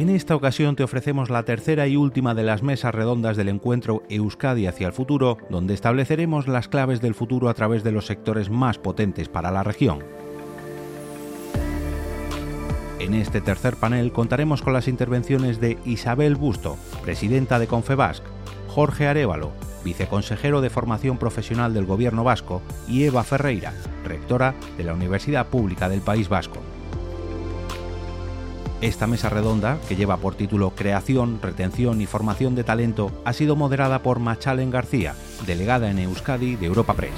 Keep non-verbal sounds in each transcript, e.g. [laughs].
En esta ocasión te ofrecemos la tercera y última de las mesas redondas del encuentro Euskadi hacia el futuro, donde estableceremos las claves del futuro a través de los sectores más potentes para la región. En este tercer panel contaremos con las intervenciones de Isabel Busto, presidenta de Confebasc, Jorge Arevalo, viceconsejero de Formación Profesional del Gobierno Vasco, y Eva Ferreira, rectora de la Universidad Pública del País Vasco. Esta mesa redonda, que lleva por título Creación, Retención y Formación de Talento, ha sido moderada por Machalen García, delegada en Euskadi de Europa Press.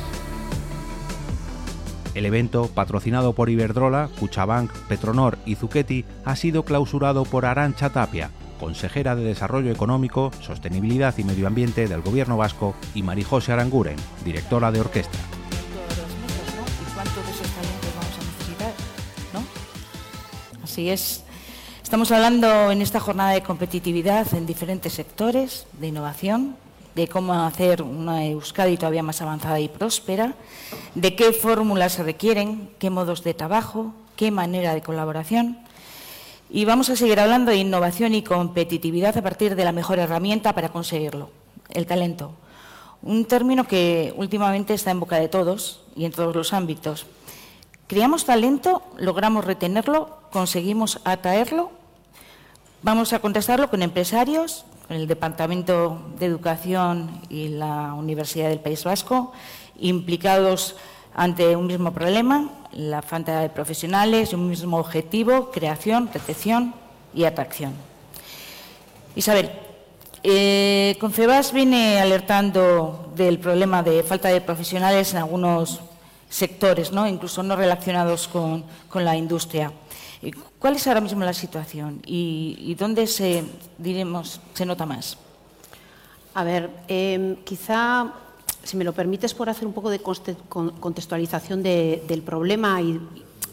El evento, patrocinado por Iberdrola, Cuchabank, Petronor y Zucchetti, ha sido clausurado por Arancha Tapia, consejera de Desarrollo Económico, Sostenibilidad y Medio Ambiente del Gobierno Vasco, y Marijose Aranguren, directora de orquesta. Así es, Estamos hablando en esta jornada de competitividad en diferentes sectores, de innovación, de cómo hacer una Euskadi todavía más avanzada y próspera, de qué fórmulas se requieren, qué modos de trabajo, qué manera de colaboración. Y vamos a seguir hablando de innovación y competitividad a partir de la mejor herramienta para conseguirlo, el talento. Un término que últimamente está en boca de todos y en todos los ámbitos. Creamos talento, logramos retenerlo, conseguimos atraerlo Vamos a contestarlo con empresarios, con el Departamento de Educación y la Universidad del País Vasco, implicados ante un mismo problema, la falta de profesionales, un mismo objetivo, creación, recepción y atracción. Isabel, eh, Concebas viene alertando del problema de falta de profesionales en algunos sectores, ¿no? incluso no relacionados con la industria. ¿Cuál es ahora mismo la situación y, dónde se, diremos, se nota más? A ver, em, quizá, si me lo permites, por hacer un poco de contextualización del problema y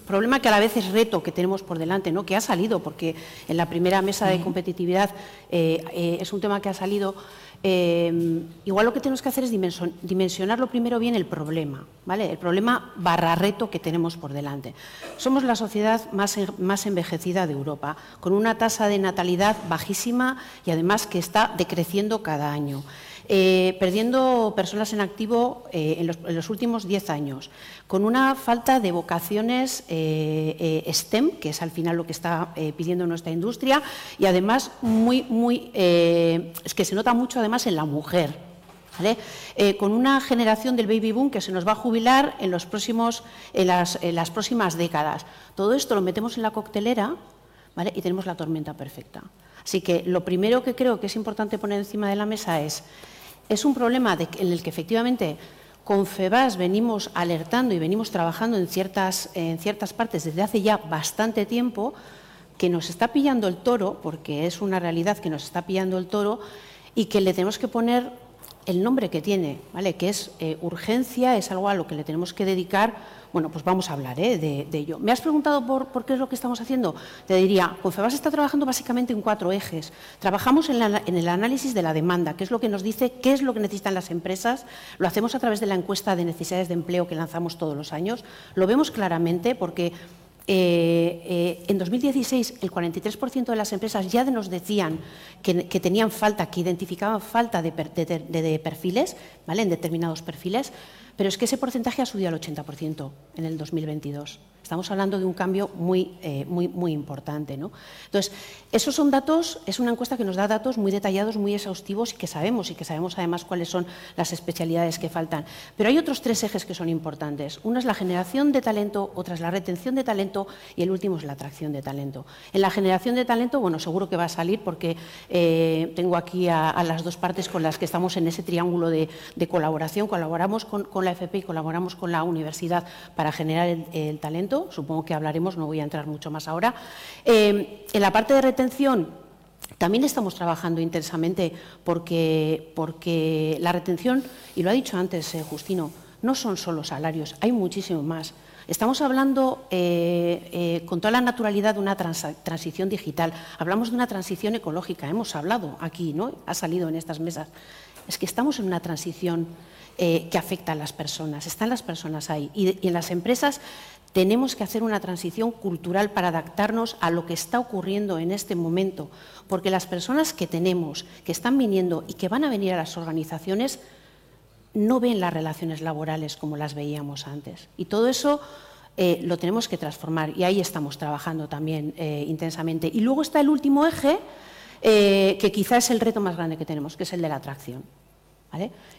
problema que a la vez es reto que tenemos por delante, ¿no? que ha salido, porque en la primera mesa de competitividad eh, eh, es un tema que ha salido. Eh, igual lo que tenemos que hacer es dimensionarlo primero bien el problema, ¿vale? El problema barra reto que tenemos por delante. Somos la sociedad más, más envejecida de Europa, con una tasa de natalidad bajísima y además que está decreciendo cada año. Eh, perdiendo personas en activo eh, en, los, últimos 10 años, con una falta de vocaciones eh, STEM, que es al final lo que está pidiendo nuestra industria, y además muy, muy, es que se nota mucho además en la mujer. con una generación del baby boom que se nos va a jubilar en, los próximos, en, las, en las próximas décadas. Todo esto lo metemos en la coctelera ¿vale? y tenemos la tormenta perfecta. Así que lo primero que creo que es importante poner encima de la mesa es es un problema en el que efectivamente con FEBAS venimos alertando y venimos trabajando en ciertas, en ciertas partes desde hace ya bastante tiempo, que nos está pillando el toro, porque es una realidad que nos está pillando el toro, y que le tenemos que poner el nombre que tiene, ¿vale? que es eh, urgencia, es algo a lo que le tenemos que dedicar bueno, pues vamos a hablar ¿eh? de, ello. ¿Me has preguntado por, qué es lo que estamos haciendo? Te diría, Confebas está trabajando básicamente en cuatro ejes. Trabajamos en, el análisis de la demanda, que es lo que nos dice qué es lo que necesitan las empresas. Lo hacemos a través de la encuesta de necesidades de empleo que lanzamos todos los años. Lo vemos claramente porque eh, eh, en 2016 el 43% de las empresas ya nos decían que, tenían falta, que identificaban falta de, de perfiles, ¿vale? en determinados perfiles. Pero es que ese porcentaje ha subido al 80% en el 2022. Estamos hablando de un cambio muy, eh, muy, muy importante. ¿no? Entonces, esos son datos, es una encuesta que nos da datos muy detallados, muy exhaustivos y que sabemos, y que sabemos además cuáles son las especialidades que faltan. Pero hay otros tres ejes que son importantes. Uno es la generación de talento, otra es la retención de talento y el último es la atracción de talento. En la generación de talento, bueno, seguro que va a salir porque eh, tengo aquí a, las dos partes con las que estamos en ese triángulo de, colaboración. Colaboramos con, la FP y colaboramos con la universidad para generar el talento supongo que hablaremos, no voy a entrar mucho más ahora. Eh, en la parte de retención, también estamos trabajando intensamente porque, porque la retención, y lo ha dicho antes eh, Justino, no son solo salarios, hay muchísimo más. Estamos hablando eh, con toda la naturalidad de una transición digital, hablamos de una transición ecológica, hemos hablado aquí, ¿no? ha salido en estas mesas. es que estamos en una transición eh, que afecta a las personas, están las personas ahí. Y, en las empresas tenemos que hacer una transición cultural para adaptarnos a lo que está ocurriendo en este momento, porque las personas que tenemos, que están viniendo y que van a venir a las organizaciones, no ven las relaciones laborales como las veíamos antes. Y todo eso eh, lo tenemos que transformar y ahí estamos trabajando también eh, intensamente. Y luego está el último eje, que quizá es el reto más grande que tenemos, que es el de la atracción.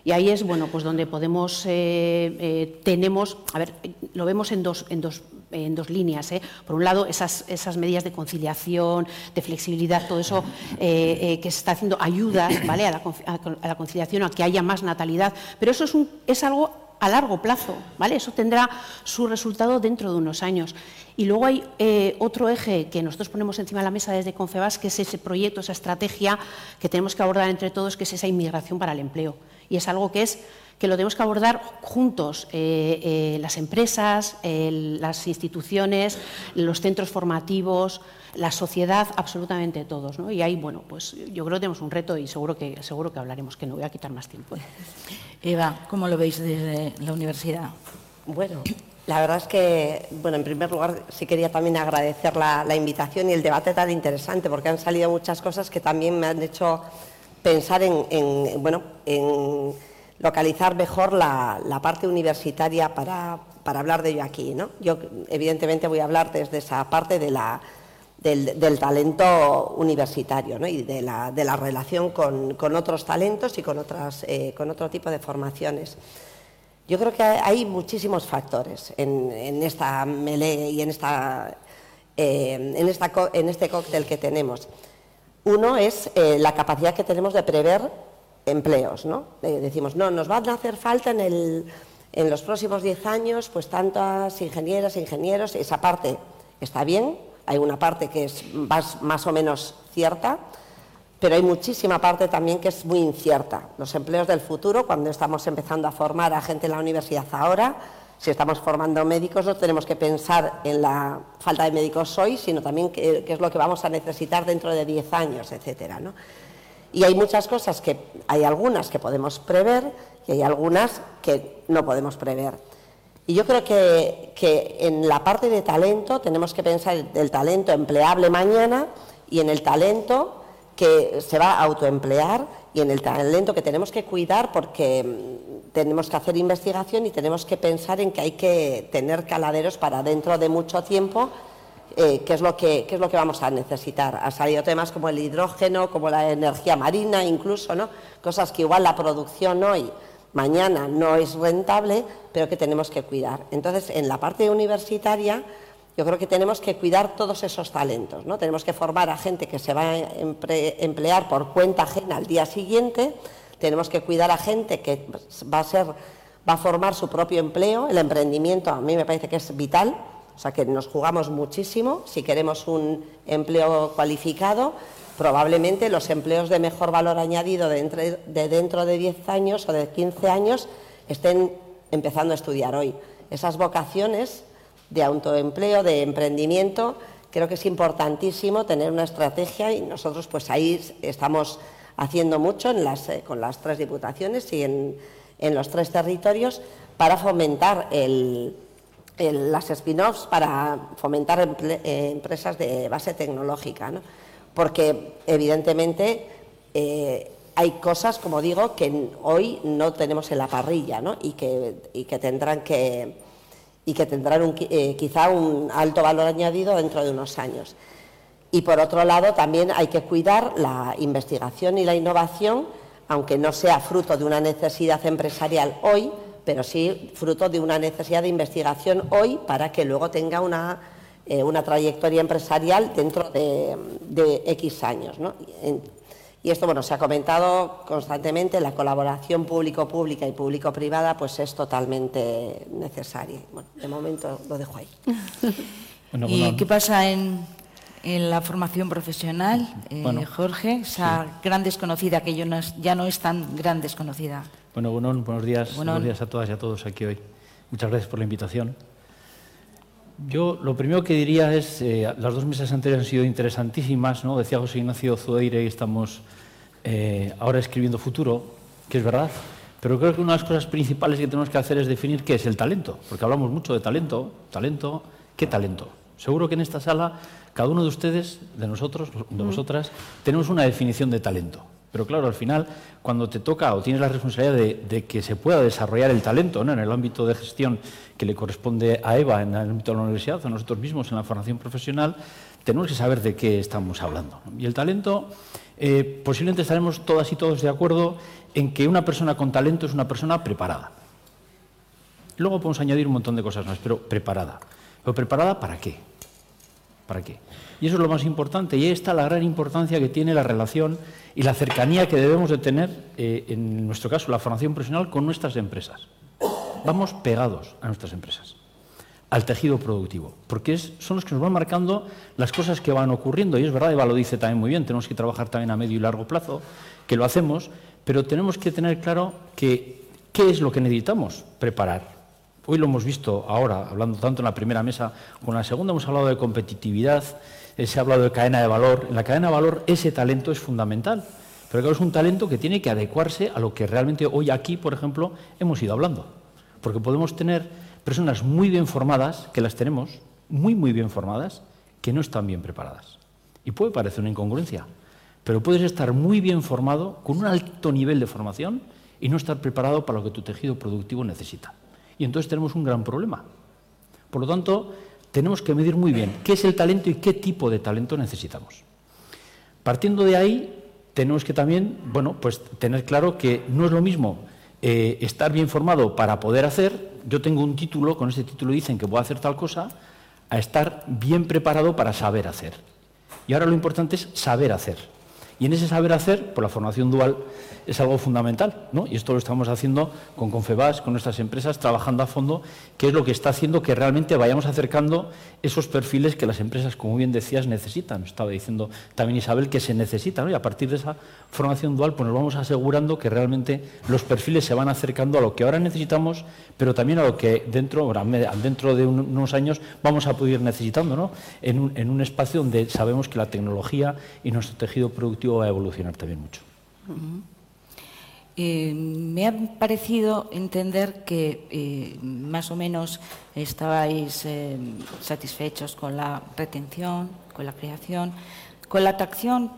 Y ahí es bueno, pues donde podemos, eh, eh, tenemos, a ver, lo vemos en dos, en dos, en dos líneas. ¿eh? Por un lado, esas, esas medidas de conciliación, de flexibilidad, todo eso que se está haciendo ayudas ¿vale? a, la, a la conciliación, a que haya más natalidad, pero eso es, un, es algo a largo plazo, ¿vale? Eso tendrá su resultado dentro de unos años. Y luego hay eh, otro eje que nosotros ponemos encima de la mesa desde Confebas, que es ese proyecto, esa estrategia que tenemos que abordar entre todos, que es esa inmigración para el empleo. Y es algo que es que lo tenemos que abordar juntos, eh, eh, las empresas, las instituciones, los centros formativos, la sociedad, absolutamente todos. ¿no? Y ahí, bueno, pues yo creo que tenemos un reto y seguro que, seguro que hablaremos, que no voy a quitar más tiempo. [laughs] Eva, ¿cómo lo veis desde la universidad? Bueno, la verdad es que, bueno, en primer lugar sí quería también agradecer la, invitación y el debate tan interesante, porque han salido muchas cosas que también me han hecho pensar en bueno, en localizar mejor la, parte universitaria para, hablar de ello aquí. ¿no? Yo, evidentemente, voy a hablar desde esa parte de la, del, talento universitario y de la, de la relación con, otros talentos y con, otras, eh, con otro tipo de formaciones. Yo creo que hay muchísimos factores en, esta melee y en, esta, eh, en, esta, en este cóctel que tenemos. Uno es eh, la capacidad que tenemos de prever empleos, ¿no? Eh, decimos, no, nos van a hacer falta en, los próximos 10 años pues tantas ingenieras, ingenieros, esa parte está bien, hay una parte que es más, o menos cierta, pero hay muchísima parte también que es muy incierta. Los empleos del futuro, cuando estamos empezando a formar a gente en la universidad ahora, si estamos formando médicos, no tenemos que pensar en la falta de médicos hoy, sino también qué, es lo que vamos a necesitar dentro de 10 años, etcétera. Y hay muchas cosas que, hay algunas que podemos prever y hay algunas que no podemos prever. Y yo creo que, en la parte de talento tenemos que pensar en el talento empleable mañana y en el talento que se va a autoemplear y en el talento que tenemos que cuidar porque mm, tenemos que hacer investigación y tenemos que pensar en que hay que tener caladeros para dentro de mucho tiempo eh, qué, es lo que, es lo que vamos a necesitar. Han salido temas como el hidrógeno, como la energía marina, incluso, ¿no? Cosas que igual la producción hoy, mañana no es rentable, pero que tenemos que cuidar. Entonces, en la parte universitaria, yo creo que tenemos que cuidar todos esos talentos, ¿no? Tenemos que formar a gente que se va a emplear por cuenta ajena al día siguiente, tenemos que cuidar a gente que va a ser va a formar su propio empleo, el emprendimiento a mí me parece que es vital, o sea que nos jugamos muchísimo. Si queremos un empleo cualificado, probablemente los empleos de mejor valor añadido de, dentro de 10 años o de 15 años estén empezando a estudiar hoy. Esas vocaciones de autoempleo, de emprendimiento, creo que es importantísimo tener una estrategia y nosotros pues ahí estamos haciendo mucho eh, con las tres diputaciones y en los tres territorios para fomentar el, las spin-offs para fomentar eh, empresas de base tecnológica, porque evidentemente eh, hay cosas, como digo, que hoy no tenemos en la parrilla y, que, tendrán que y que tendrán eh, quizá un alto valor añadido dentro de unos años. Y por otro lado, también hay que cuidar la investigación y la innovación, aunque no sea fruto de una necesidad empresarial hoy, pero sí fruto de una necesidad de investigación hoy para que luego tenga una, eh, trayectoria empresarial dentro de, X años. Y esto, bueno, se ha comentado constantemente, la colaboración público-pública y público-privada pues es totalmente necesaria. Bueno, de momento lo dejo ahí. [laughs] ¿Y qué pasa en, la formación profesional, eh, Jorge? Esa gran desconocida que ya no es tan gran desconocida. Bueno, buenos días, buenos días a todas y a todos aquí hoy. Muchas gracias por la invitación. Yo lo primero que diría es, eh, las dos mesas anteriores han sido interesantísimas, ¿no? Decía José Ignacio Zueire y estamos eh, ahora escribiendo futuro. que es verdad. Pero creo que una de las cosas principales que tenemos que hacer es definir qué es el talento, porque hablamos mucho de talento, talento, ¿qué talento? Seguro que en esta sala cada uno de ustedes, de nosotros, de vosotras, tenemos una definición de talento. Pero claro, al final, cuando te toca o tienes la responsabilidad de, que se pueda desarrollar el talento en el ámbito de gestión que le corresponde a EVA en el ámbito de la universidad, a nosotros mismos en la formación profesional, tenemos que saber de qué estamos hablando. Y el talento, eh, posiblemente estaremos todas y todos de acuerdo en que una persona con talento es una persona preparada. Luego podemos añadir un montón de cosas más, pero preparada. ¿Pero preparada para qué? ¿Para qué? Y eso es lo más importante. Y ahí está la gran importancia que tiene la relación y la cercanía que debemos de tener, eh, en nuestro caso, la formación profesional con nuestras empresas. Vamos pegados a nuestras empresas, al tejido productivo, porque son los que nos van marcando las cosas que van ocurriendo. Y es verdad, Eva lo dice también muy bien, tenemos que trabajar también a medio y largo plazo, que lo hacemos, pero tenemos que tener claro que qué es lo que necesitamos preparar. Hoy lo hemos visto ahora, hablando tanto en la primera mesa como en la segunda, hemos hablado de competitividad, se ha hablado de cadena de valor. En la cadena de valor ese talento es fundamental, pero claro, es un talento que tiene que adecuarse a lo que realmente hoy aquí, por ejemplo, hemos ido hablando. Porque podemos tener personas muy bien formadas, que las tenemos, muy, muy bien formadas, que no están bien preparadas. Y puede parecer una incongruencia, pero puedes estar muy bien formado, con un alto nivel de formación, y no estar preparado para lo que tu tejido productivo necesita. Y entonces tenemos un gran problema. Por lo tanto, tenemos que medir muy bien qué es el talento y qué tipo de talento necesitamos. Partiendo de ahí, tenemos que también, bueno, pues tener claro que no es lo mismo eh, estar bien formado para poder hacer, yo tengo un título, con ese título dicen que puedo hacer tal cosa, a estar bien preparado para saber hacer. Y ahora lo importante es saber hacer. Y en ese saber hacer, por la formación dual, es algo fundamental, ¿no? Y esto lo estamos haciendo con Confebas, con nuestras empresas, trabajando a fondo, que es lo que está haciendo que realmente vayamos acercando esos perfiles que las empresas, como bien decías, necesitan. Estaba diciendo también Isabel que se necesitan, Y a partir de esa formación dual, pues nos vamos asegurando que realmente los perfiles se van acercando a lo que ahora necesitamos, pero también a lo que dentro, dentro de unos años vamos a poder ir necesitando, ¿no? En un espacio donde sabemos que la tecnología y nuestro tejido productivo va a evolucionar también mucho. Eh, me ha parecido entender que eh, más o menos estabais eh, satisfechos con la retención, con la creación. Con la atracción,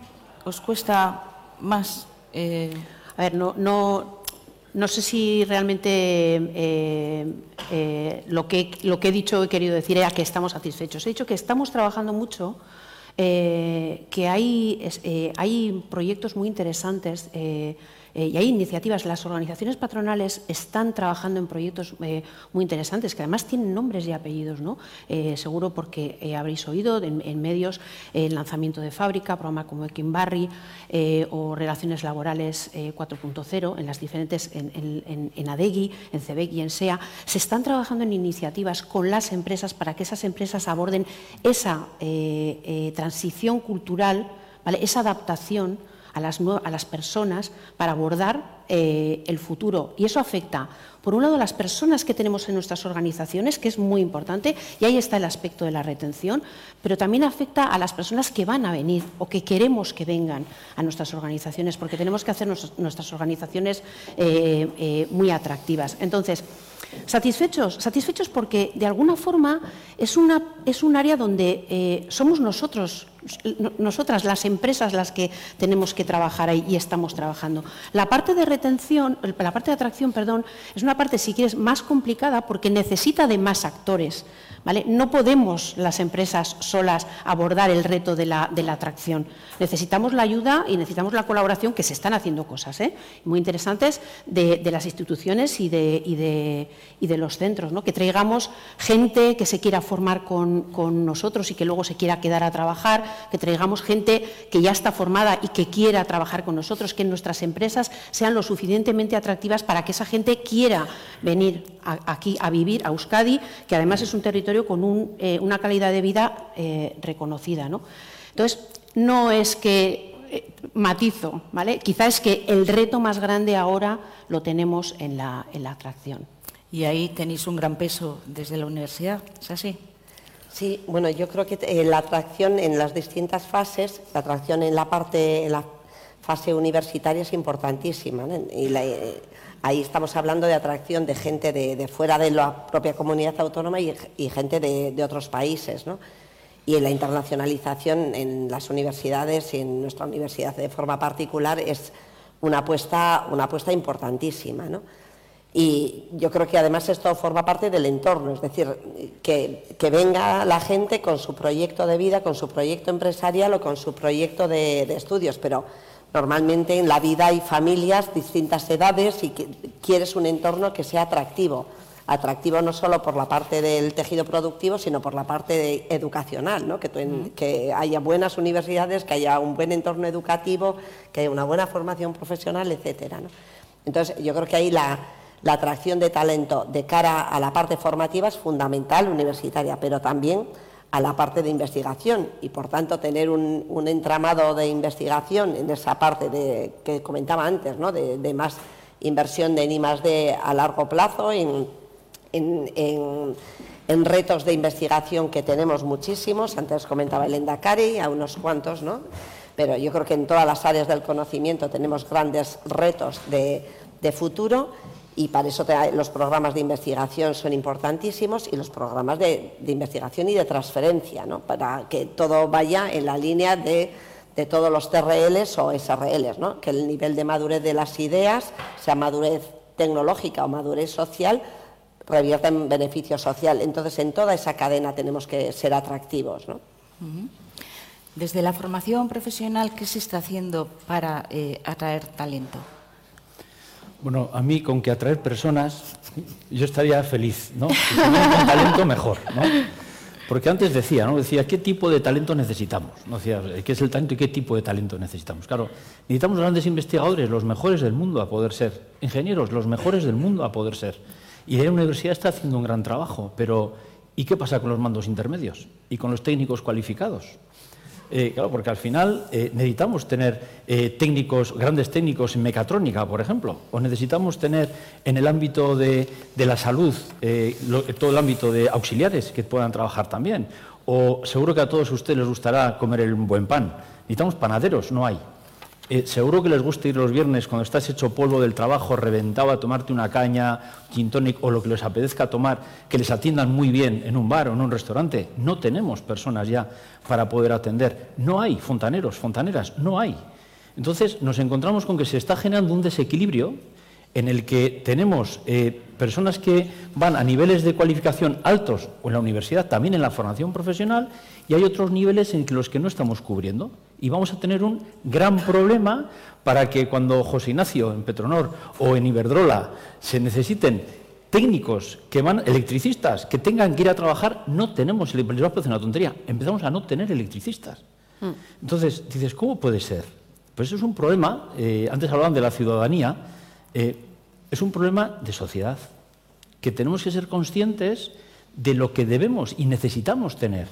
¿os cuesta más? A ver, no, no, sé si realmente lo, que, lo que he dicho he querido decir era que estamos satisfechos. He dicho que estamos trabajando mucho que hay, hay, proyectos muy interesantes eh, y hay iniciativas. Las organizaciones patronales están trabajando en proyectos eh, muy interesantes, que además tienen nombres y apellidos, ¿no? Eh, seguro porque habréis oído en, medios el lanzamiento de fábrica, programa como Ekinbarry o Relaciones Laborales 4.0 en las diferentes, en, en, ADEGI, en CEBEC y en SEA. Se están trabajando en iniciativas con las empresas para que esas empresas aborden esa transición cultural, ¿vale? esa adaptación a las, a las personas para abordar eh, el futuro. Y eso afecta, por un lado, a las personas que tenemos en nuestras organizaciones, que es muy importante, y ahí está el aspecto de la retención, pero también afecta a las personas que van a venir o que queremos que vengan a nuestras organizaciones, porque tenemos que hacer nuestras organizaciones eh, eh, muy atractivas. Entonces, ¿Satisfechos? Satisfechos porque de alguna forma es, una, es un área donde eh, somos nosotros, nosotras, las empresas, las que tenemos que trabajar ahí y estamos trabajando. La parte de retención, la parte de atracción, perdón, es una parte, si quieres, más complicada porque necesita de más actores. No podemos las empresas solas abordar el reto de la, atracción. Necesitamos la ayuda y necesitamos la colaboración, que se están haciendo cosas ¿eh? muy interesantes de, las instituciones y de, los centros, que traigamos gente que se quiera formar con, nosotros y que luego se quiera quedar a trabajar, que traigamos gente que ya está formada y que quiera trabajar con nosotros, que nuestras empresas sean lo suficientemente atractivas para que esa gente quiera venir aquí a vivir a Euskadi, que además es un territorio con eh, una calidad de vida eh, reconocida. ¿no? Entonces, no es que eh, matizo, ¿vale? Quizá es que el reto más grande ahora lo tenemos en la, en la atracción. Y ahí tenéis un gran peso desde la universidad, ¿es así? Sí, bueno, yo creo que la atracción en las distintas fases, la atracción en la parte, fase universitaria es importantísima. Y eh, ahí estamos hablando de atracción de gente de, fuera de la propia comunidad autónoma y, gente de, otros países. Y en la internacionalización en las universidades y en nuestra universidad de forma particular es una apuesta, una importantísima. Y yo creo que además esto forma parte del entorno, es decir, que, venga la gente con su proyecto de vida, con su proyecto empresarial o con su proyecto de, estudios, pero normalmente en la vida hay familias, distintas edades y que quieres un entorno que sea atractivo. Atractivo no solo por la parte del tejido productivo, sino por la parte educacional, ¿no? que, que haya buenas universidades, que haya un buen entorno educativo, que haya una buena formación profesional, etcétera. Entonces, yo creo que ahí la, la atracción de talento de cara a la parte formativa es fundamental universitaria, pero también a la parte de investigación y por tanto tener un, entramado de investigación en esa parte de, que comentaba antes, ¿no? de, más inversión de de a largo plazo en, retos de investigación que tenemos muchísimos. Antes comentaba el Endacari, a unos cuantos, ¿no? pero yo creo que en todas las áreas del conocimiento tenemos grandes retos de, de futuro y para eso los programas de investigación son importantísimos y los programas de, investigación y de transferencia, ¿no? para que todo vaya en la línea de, todos los TRLs o SRLs, ¿no? que el nivel de madurez de las ideas, sea madurez tecnológica o madurez social, revierta en beneficio social. Entonces, en toda esa cadena tenemos que ser atractivos. ¿no? Desde la formación profesional, ¿qué se está haciendo para eh, atraer talento? Bueno, a mí con que atraer personas, yo estaría feliz, ¿no? Si con talento, mejor, ¿no? Porque antes decía, ¿no? Decía, ¿qué tipo de talento necesitamos? ¿No? Decía, ¿qué es el talento y qué tipo de talento necesitamos? Claro, necesitamos grandes investigadores, los mejores del mundo a poder ser. Ingenieros, los mejores del mundo a poder ser. Y la universidad está haciendo un gran trabajo, pero ¿y qué pasa con los mandos intermedios? ¿Y con los técnicos cualificados? Eh, claro, porque al final eh, necesitamos tener eh, técnicos, grandes técnicos en mecatrónica, por ejemplo, o necesitamos tener en el ámbito de, la salud todo el ámbito de auxiliares que puedan trabajar también. O seguro que a todos ustedes les gustará comer el buen pan. Necesitamos panaderos, no hay. Eh, seguro que les gusta ir los viernes cuando estás hecho polvo del trabajo, reventado a tomarte una caña, gin tonic o lo que les apetezca tomar, que les atiendan muy bien en un bar o en un restaurante. No tenemos personas ya para poder atender. No hay fontaneros, fontaneras, no hay. Entonces nos encontramos con que se está generando un desequilibrio en el que tenemos eh, personas que van a niveles de cualificación altos o en la universidad, también en la formación profesional, y hay otros niveles en los que no estamos cubriendo. Y vamos a tener un gran problema para que cuando José Ignacio en Petronor o en Iberdrola se necesiten técnicos que van, electricistas, que tengan que ir a trabajar, no tenemos, les va a parecer una tontería, empezamos a no tener electricistas. Mm. Entonces, dices, ¿cómo puede ser? Pues eso es un problema, eh, antes hablaban de la ciudadanía, eh, es un problema de sociedad, que tenemos que ser conscientes de lo que debemos y necesitamos tener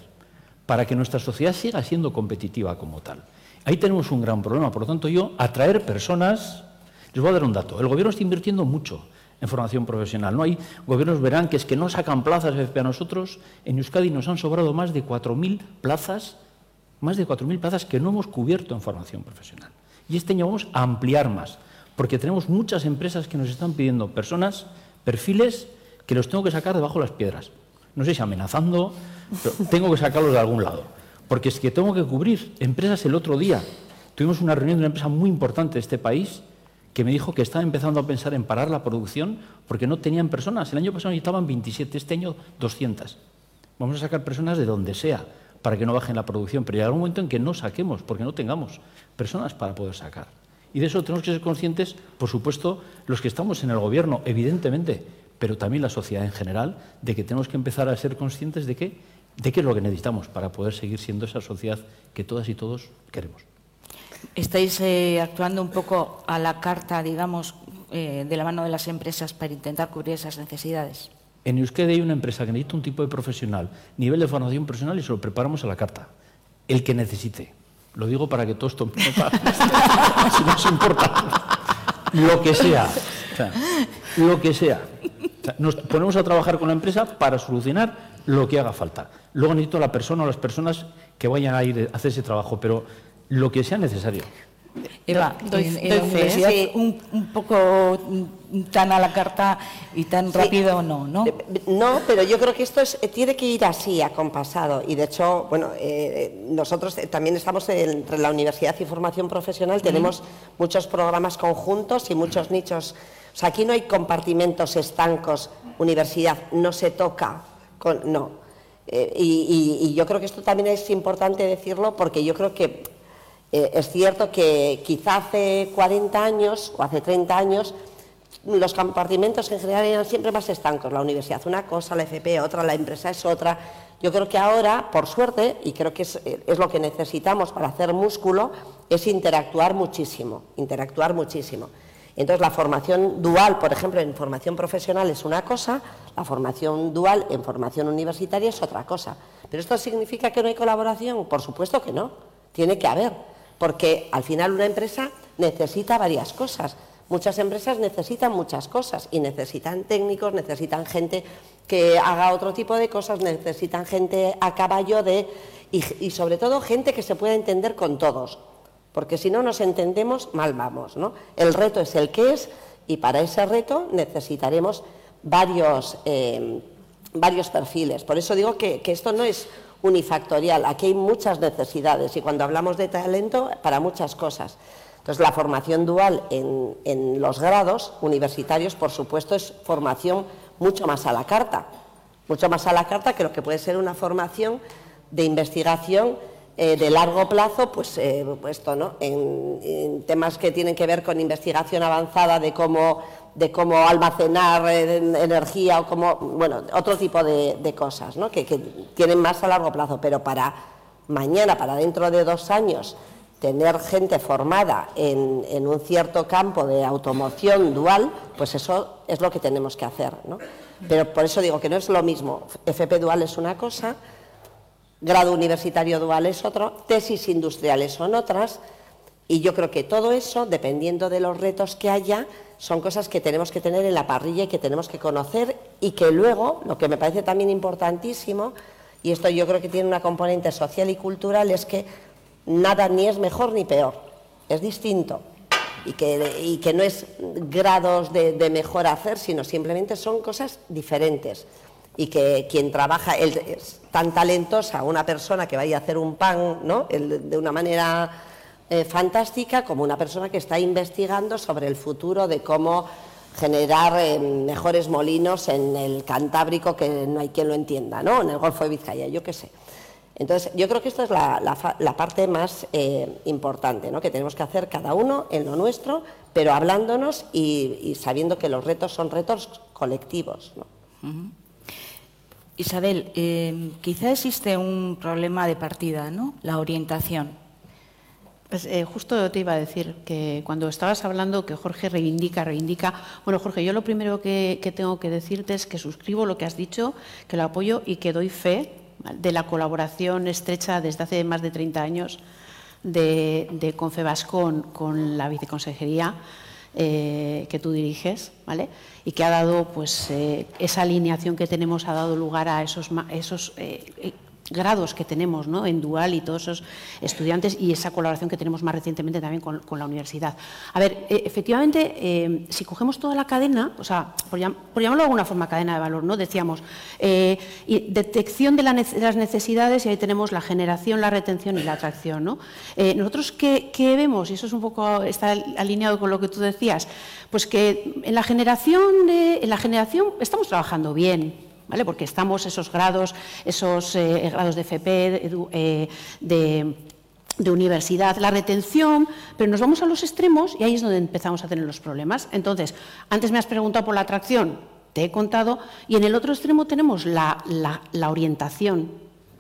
para que nuestra sociedad siga siendo competitiva como tal. Ahí tenemos un gran problema. Por lo tanto, yo, atraer personas, les voy a dar un dato. El gobierno está invirtiendo mucho en formación profesional. No hay gobiernos verán que es que no sacan plazas a nosotros. En Euskadi nos han sobrado más de 4.000 plazas, más de 4.000 plazas que no hemos cubierto en formación profesional. Y este año vamos a ampliar más porque tenemos muchas empresas que nos están pidiendo personas, perfiles, que los tengo que sacar debajo de las piedras. No sé si amenazando, pero tengo que sacarlos de algún lado. Porque es que tengo que cubrir empresas el otro día. Tuvimos una reunión de una empresa muy importante de este país que me dijo que estaba empezando a pensar en parar la producción porque no tenían personas. El año pasado necesitaban 27, este año 200. Vamos a sacar personas de donde sea para que no bajen la producción, pero llegará un momento en que no saquemos porque no tengamos personas para poder sacar. Y de eso tenemos que ser conscientes, por supuesto, los que estamos en el gobierno, evidentemente, pero también la sociedad en general, de que tenemos que empezar a ser conscientes de, qué de qué es lo que necesitamos para poder seguir siendo esa sociedad que todas y todos queremos. ¿Estáis eh, actuando un poco a la carta, digamos, eh, de la mano de las empresas para intentar cubrir esas necesidades? En Euskadi hay una empresa que necesita un tipo de profesional, nivel de formación profesional, y se lo preparamos a la carta. El que necesite. Lo digo para que todo esto [laughs] si no os importa. Lo que sea. lo que sea. Nos ponemos a trabajar con la empresa para solucionar lo que haga falta. Luego necesito a la persona o las personas que vayan a ir a hacer ese trabajo, pero lo que sea necesario. Eva, doy- en, en doy la fe, universidad sí. un, un poco mm, tan a la carta y tan Sí. rápido no, ¿no? Eh, No, pero yo creo que esto es- eh, tiene que ir así, acompasado. Y de hecho, bueno, eh, nosotros eh, también estamos entre la universidad y formación profesional, tenemos muchos programas conjuntos y muchos nichos. O sea, aquí no hay compartimentos estancos, universidad, no se toca, con, no. Eh, y, y- y yo creo que esto también es importante decirlo porque yo creo que eh, es cierto que quizá hace 40 años o hace 30 años los compartimentos en general eran siempre más estancos. La universidad una cosa, la FP otra, la empresa es otra. Yo creo que ahora, por suerte, y creo que es, es lo que necesitamos para hacer músculo, es interactuar muchísimo, interactuar muchísimo. Entonces, la formación dual, por ejemplo, en formación profesional es una cosa, la formación dual en formación universitaria es otra cosa. ¿Pero esto significa que no hay colaboración? Por supuesto que no, tiene que haber, porque al final una empresa necesita varias cosas. Muchas empresas necesitan muchas cosas y necesitan técnicos, necesitan gente que haga otro tipo de cosas, necesitan gente a caballo de y, sobre todo gente que se pueda entender con todos, porque si no nos entendemos mal vamos, ¿no? El reto es el que es y para ese reto necesitaremos varios eh, varios perfiles. Por eso digo que, que esto no es unifactorial, aquí hay muchas necesidades y cuando hablamos de talento, para muchas cosas. Entonces, la formación dual en, en los grados universitarios, por supuesto, es formación mucho más a la carta, mucho más a la carta que lo que puede ser una formación de investigación eh, de largo plazo, pues eh, esto, ¿no? En temas que tienen que ver con investigación avanzada de cómo, de cómo almacenar eh, energía o cómo, bueno, otro tipo de, cosas, ¿no? Que, que tienen más a largo plazo, pero para mañana, para dentro de dos años, tener gente formada en, en un cierto campo de automoción dual, pues eso es lo que tenemos que hacer. ¿no? Pero por eso digo que no es lo mismo. FP dual es una cosa, grado universitario dual es otro, tesis industriales son otras, y yo creo que todo eso, dependiendo de los retos que haya, son cosas que tenemos que tener en la parrilla y que tenemos que conocer y que luego, lo que me parece también importantísimo, y esto yo creo que tiene una componente social y cultural, es que nada ni es mejor ni peor, es distinto. Y que, y que no es grados de, mejor hacer, sino simplemente son cosas diferentes. Y que quien trabaja es tan talentosa una persona que vaya a hacer un pan ¿no? De una manera eh, fantástica como una persona que está investigando sobre el futuro de cómo generar eh, mejores molinos en el Cantábrico que no hay quien lo entienda, ¿no? en el Golfo de Vizcaya, yo qué sé. Entonces, yo creo que esta es la, parte más eh, importante, ¿no? que tenemos que hacer cada uno en lo nuestro, pero hablándonos y, sabiendo que los retos son retos colectivos. Isabel, eh, quizá existe un problema de partida, ¿no? La orientación. Pues, eh, justo te iba a decir que cuando estabas hablando que Jorge reivindica, reivindica. Bueno, Jorge, yo lo primero que, tengo que decirte es que suscribo lo que has dicho, que lo apoyo y que doy fe de la colaboración estrecha desde hace más de 30 años de, de con, la viceconsejería eh, que tú diriges, ¿vale? Y que ha dado, pues, eh, esa alineación que tenemos ha dado lugar a esos, esos grados que tenemos ¿no? en Dual y todos esos estudiantes y esa colaboración que tenemos más recientemente también con, la universidad. A ver, eh, efectivamente, eh, si cogemos toda la cadena, o sea, por, llam- por llamarlo de alguna forma cadena de valor, ¿no? Decíamos, eh, detección de, las necesidades y ahí tenemos la generación, la retención y la atracción, ¿no? Eh, nosotros, ¿qué, qué vemos? Y eso es un poco, está alineado con lo que tú decías, pues que en la generación, de, en la generación estamos trabajando bien, Porque estamos esos grados, esos eh, grados de FP, eh, de- universidad, la retención, pero nos vamos a los extremos y ahí es donde empezamos a tener los problemas. Entonces, antes me has preguntado por la atracción, te he contado, y en el otro extremo tenemos la orientación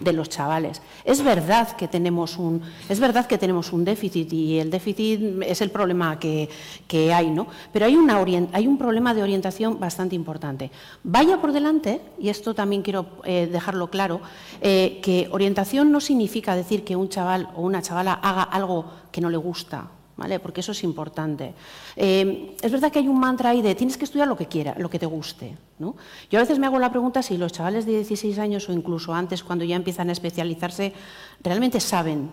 de los chavales. Es verdad que tenemos un, es verdad que tenemos un déficit y el déficit es el problema que, que hay, ¿no? Pero hay, una hay un problema de orientación bastante importante. Vaya por delante, y esto también quiero eh, dejarlo claro, eh, que orientación no significa decir que un chaval o una chavala haga algo que no le gusta. Porque eso es importante. Eh, es verdad que hay un mantra ahí de tienes que estudiar lo que quiera, lo que te guste. Yo a veces me hago la pregunta si los chavales de 16 años o incluso antes, cuando ya empiezan a especializarse, realmente saben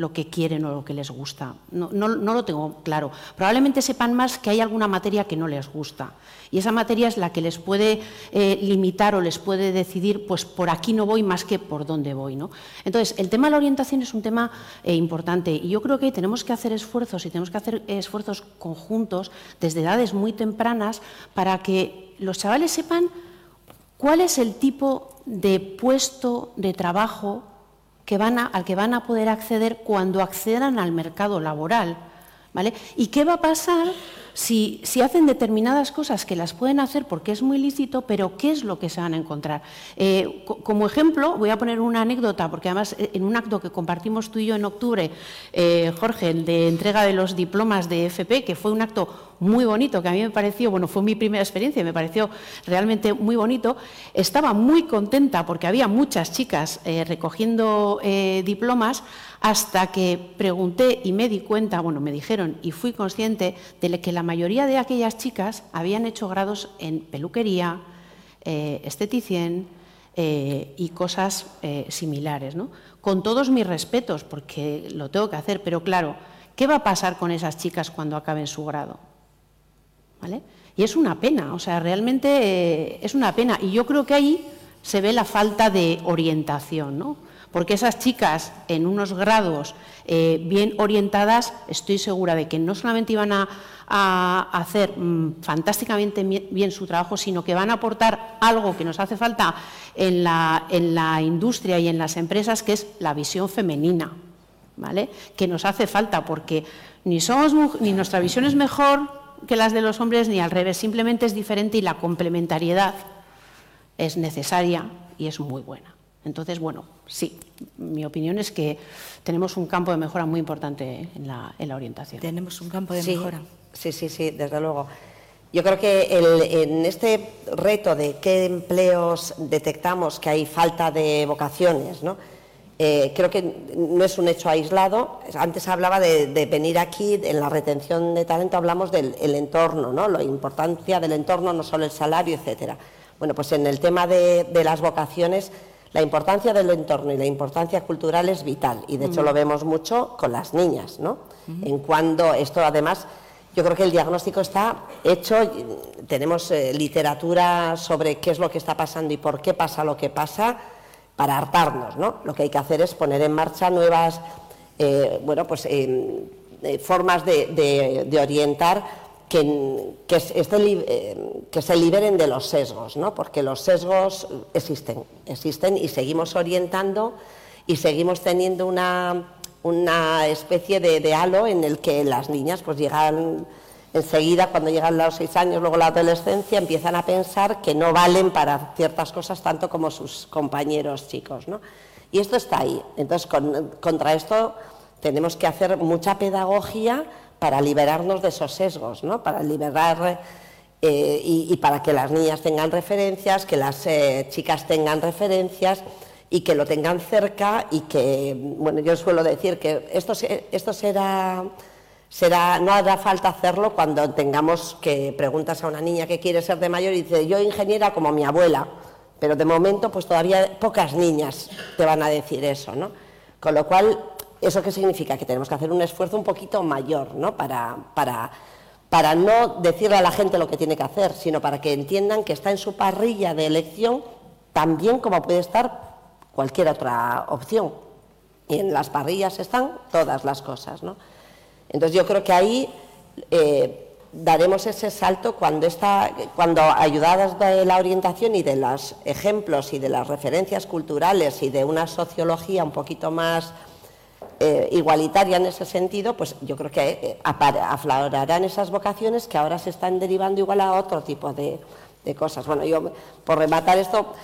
lo que quieren o lo que les gusta. No, no, lo tengo claro. Probablemente sepan más que hay alguna materia que no les gusta. Y esa materia es la que les puede eh, limitar o les puede decidir, pues por aquí no voy más que por dónde voy. ¿no? Entonces, el tema de la orientación es un tema eh, importante y yo creo que tenemos que hacer esfuerzos y tenemos que hacer esfuerzos conjuntos desde edades muy tempranas para que los chavales sepan cuál es el tipo de puesto de trabajo al que van a poder acceder cuando accedan al mercado laboral. ¿vale? ¿Y qué va a pasar si, hacen determinadas cosas que las pueden hacer porque es muy lícito, pero qué es lo que se van a encontrar? Eh, como ejemplo, voy a poner una anécdota, porque además eh, en un acto que compartimos tú y yo en octubre, eh, Jorge, el de entrega de los diplomas de FP, que fue un acto muy bonito, que a mí me pareció, bueno, fue mi primera experiencia y me pareció realmente muy bonito. Estaba muy contenta porque había muchas chicas recogiendo diplomas hasta que pregunté y me di cuenta, bueno, me dijeron y fui consciente de que la mayoría de aquellas chicas habían hecho grados en peluquería, eh, esteticien eh, y cosas eh, similares. ¿no? Con todos mis respetos, porque lo tengo que hacer, pero claro, ¿qué va a pasar con esas chicas cuando acaben su grado? ¿Vale? Y es una pena, o sea, realmente es una pena. Y yo creo que ahí se ve la falta de orientación, ¿no? porque esas chicas en unos grados eh, bien orientadas, estoy segura de que no solamente iban a, hacer mm, fantásticamente bien su trabajo, sino que van a aportar algo que nos hace falta en la, en la industria y en las empresas, que es la visión femenina, ¿vale? que nos hace falta, porque ni, somos, ni nuestra visión es mejor que las de los hombres, ni al revés, simplemente es diferente y la complementariedad es necesaria y es muy buena. Entonces, bueno, sí, mi opinión es que tenemos un campo de mejora muy importante en la, orientación. Tenemos un campo de mejora. Sí, sí, sí, desde luego. Yo creo que en este reto de qué empleos detectamos que hay falta de vocaciones, ¿no? Eh, creo que no es un hecho aislado. Antes hablaba de, venir aquí, en la retención de talento hablamos del entorno, ¿no? la importancia del entorno, no solo el salario, etcétera. Bueno, pues en el tema de las vocaciones la importancia del entorno y la importancia cultural es vital y de hecho lo vemos mucho con las niñas, ¿no? En cuando esto además yo creo que el diagnóstico está hecho, tenemos eh, literatura sobre qué es lo que está pasando y por qué pasa lo que pasa para hartarnos, ¿no? Lo que hay que hacer es poner en marcha nuevas, eh, bueno, pues eh, formas de, de orientar que, eh, que, se liberen de los sesgos, ¿no? porque los sesgos existen, existen y seguimos orientando y seguimos teniendo una, una especie de, halo en el que las niñas pues llegan enseguida, cuando llegan los seis años, luego la adolescencia, empiezan a pensar que no valen para ciertas cosas tanto como sus compañeros chicos. ¿no? Y esto está ahí. Entonces, contra esto tenemos que hacer mucha pedagogía para liberarnos de esos sesgos, ¿no? para liberar eh, y, para que las niñas tengan referencias, que las eh, chicas tengan referencias y que lo tengan cerca y que, bueno, yo suelo decir que esto, esto será, será, no hará falta hacerlo cuando tengamos que preguntas a una niña que quiere ser de mayor y dice, yo ingeniera como mi abuela, pero de momento pues todavía pocas niñas te van a decir eso, ¿no? Con lo cual ¿Eso qué significa? Que tenemos que hacer un esfuerzo un poquito mayor, ¿no? Para, para, para no decirle a la gente lo que tiene que hacer, sino para que entiendan que está en su parrilla de elección también como puede estar cualquier otra opción. Y en las parrillas están todas las cosas, ¿no? Entonces yo creo que ahí eh, daremos ese salto cuando, está, cuando ayudadas de la orientación y de los ejemplos y de las referencias culturales y de una sociología un poquito más eh, igualitaria en ese sentido, pues yo creo que eh, aflorarán esas vocaciones que ahora se están derivando igual a otro tipo de, cosas. Bueno, yo por rematar esto,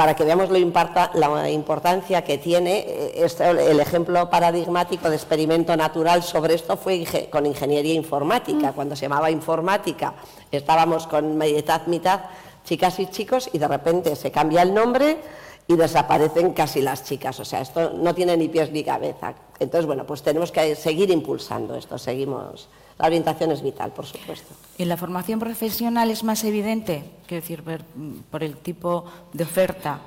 para que veamos la importancia que tiene, eh, el ejemplo paradigmático de experimento natural sobre esto fue con ingeniería informática. Mm. Cuando se llamaba informática estábamos con mitad, mitad, chicas y chicos, y de repente se cambia el nombre y desaparecen casi las chicas. O sea, esto no tiene ni pies ni cabeza. Entonces, bueno, pues tenemos que seguir impulsando esto, seguimos. La orientación es vital, por supuesto. En la formación profesional es más evidente, quiero decir, por, el tipo de oferta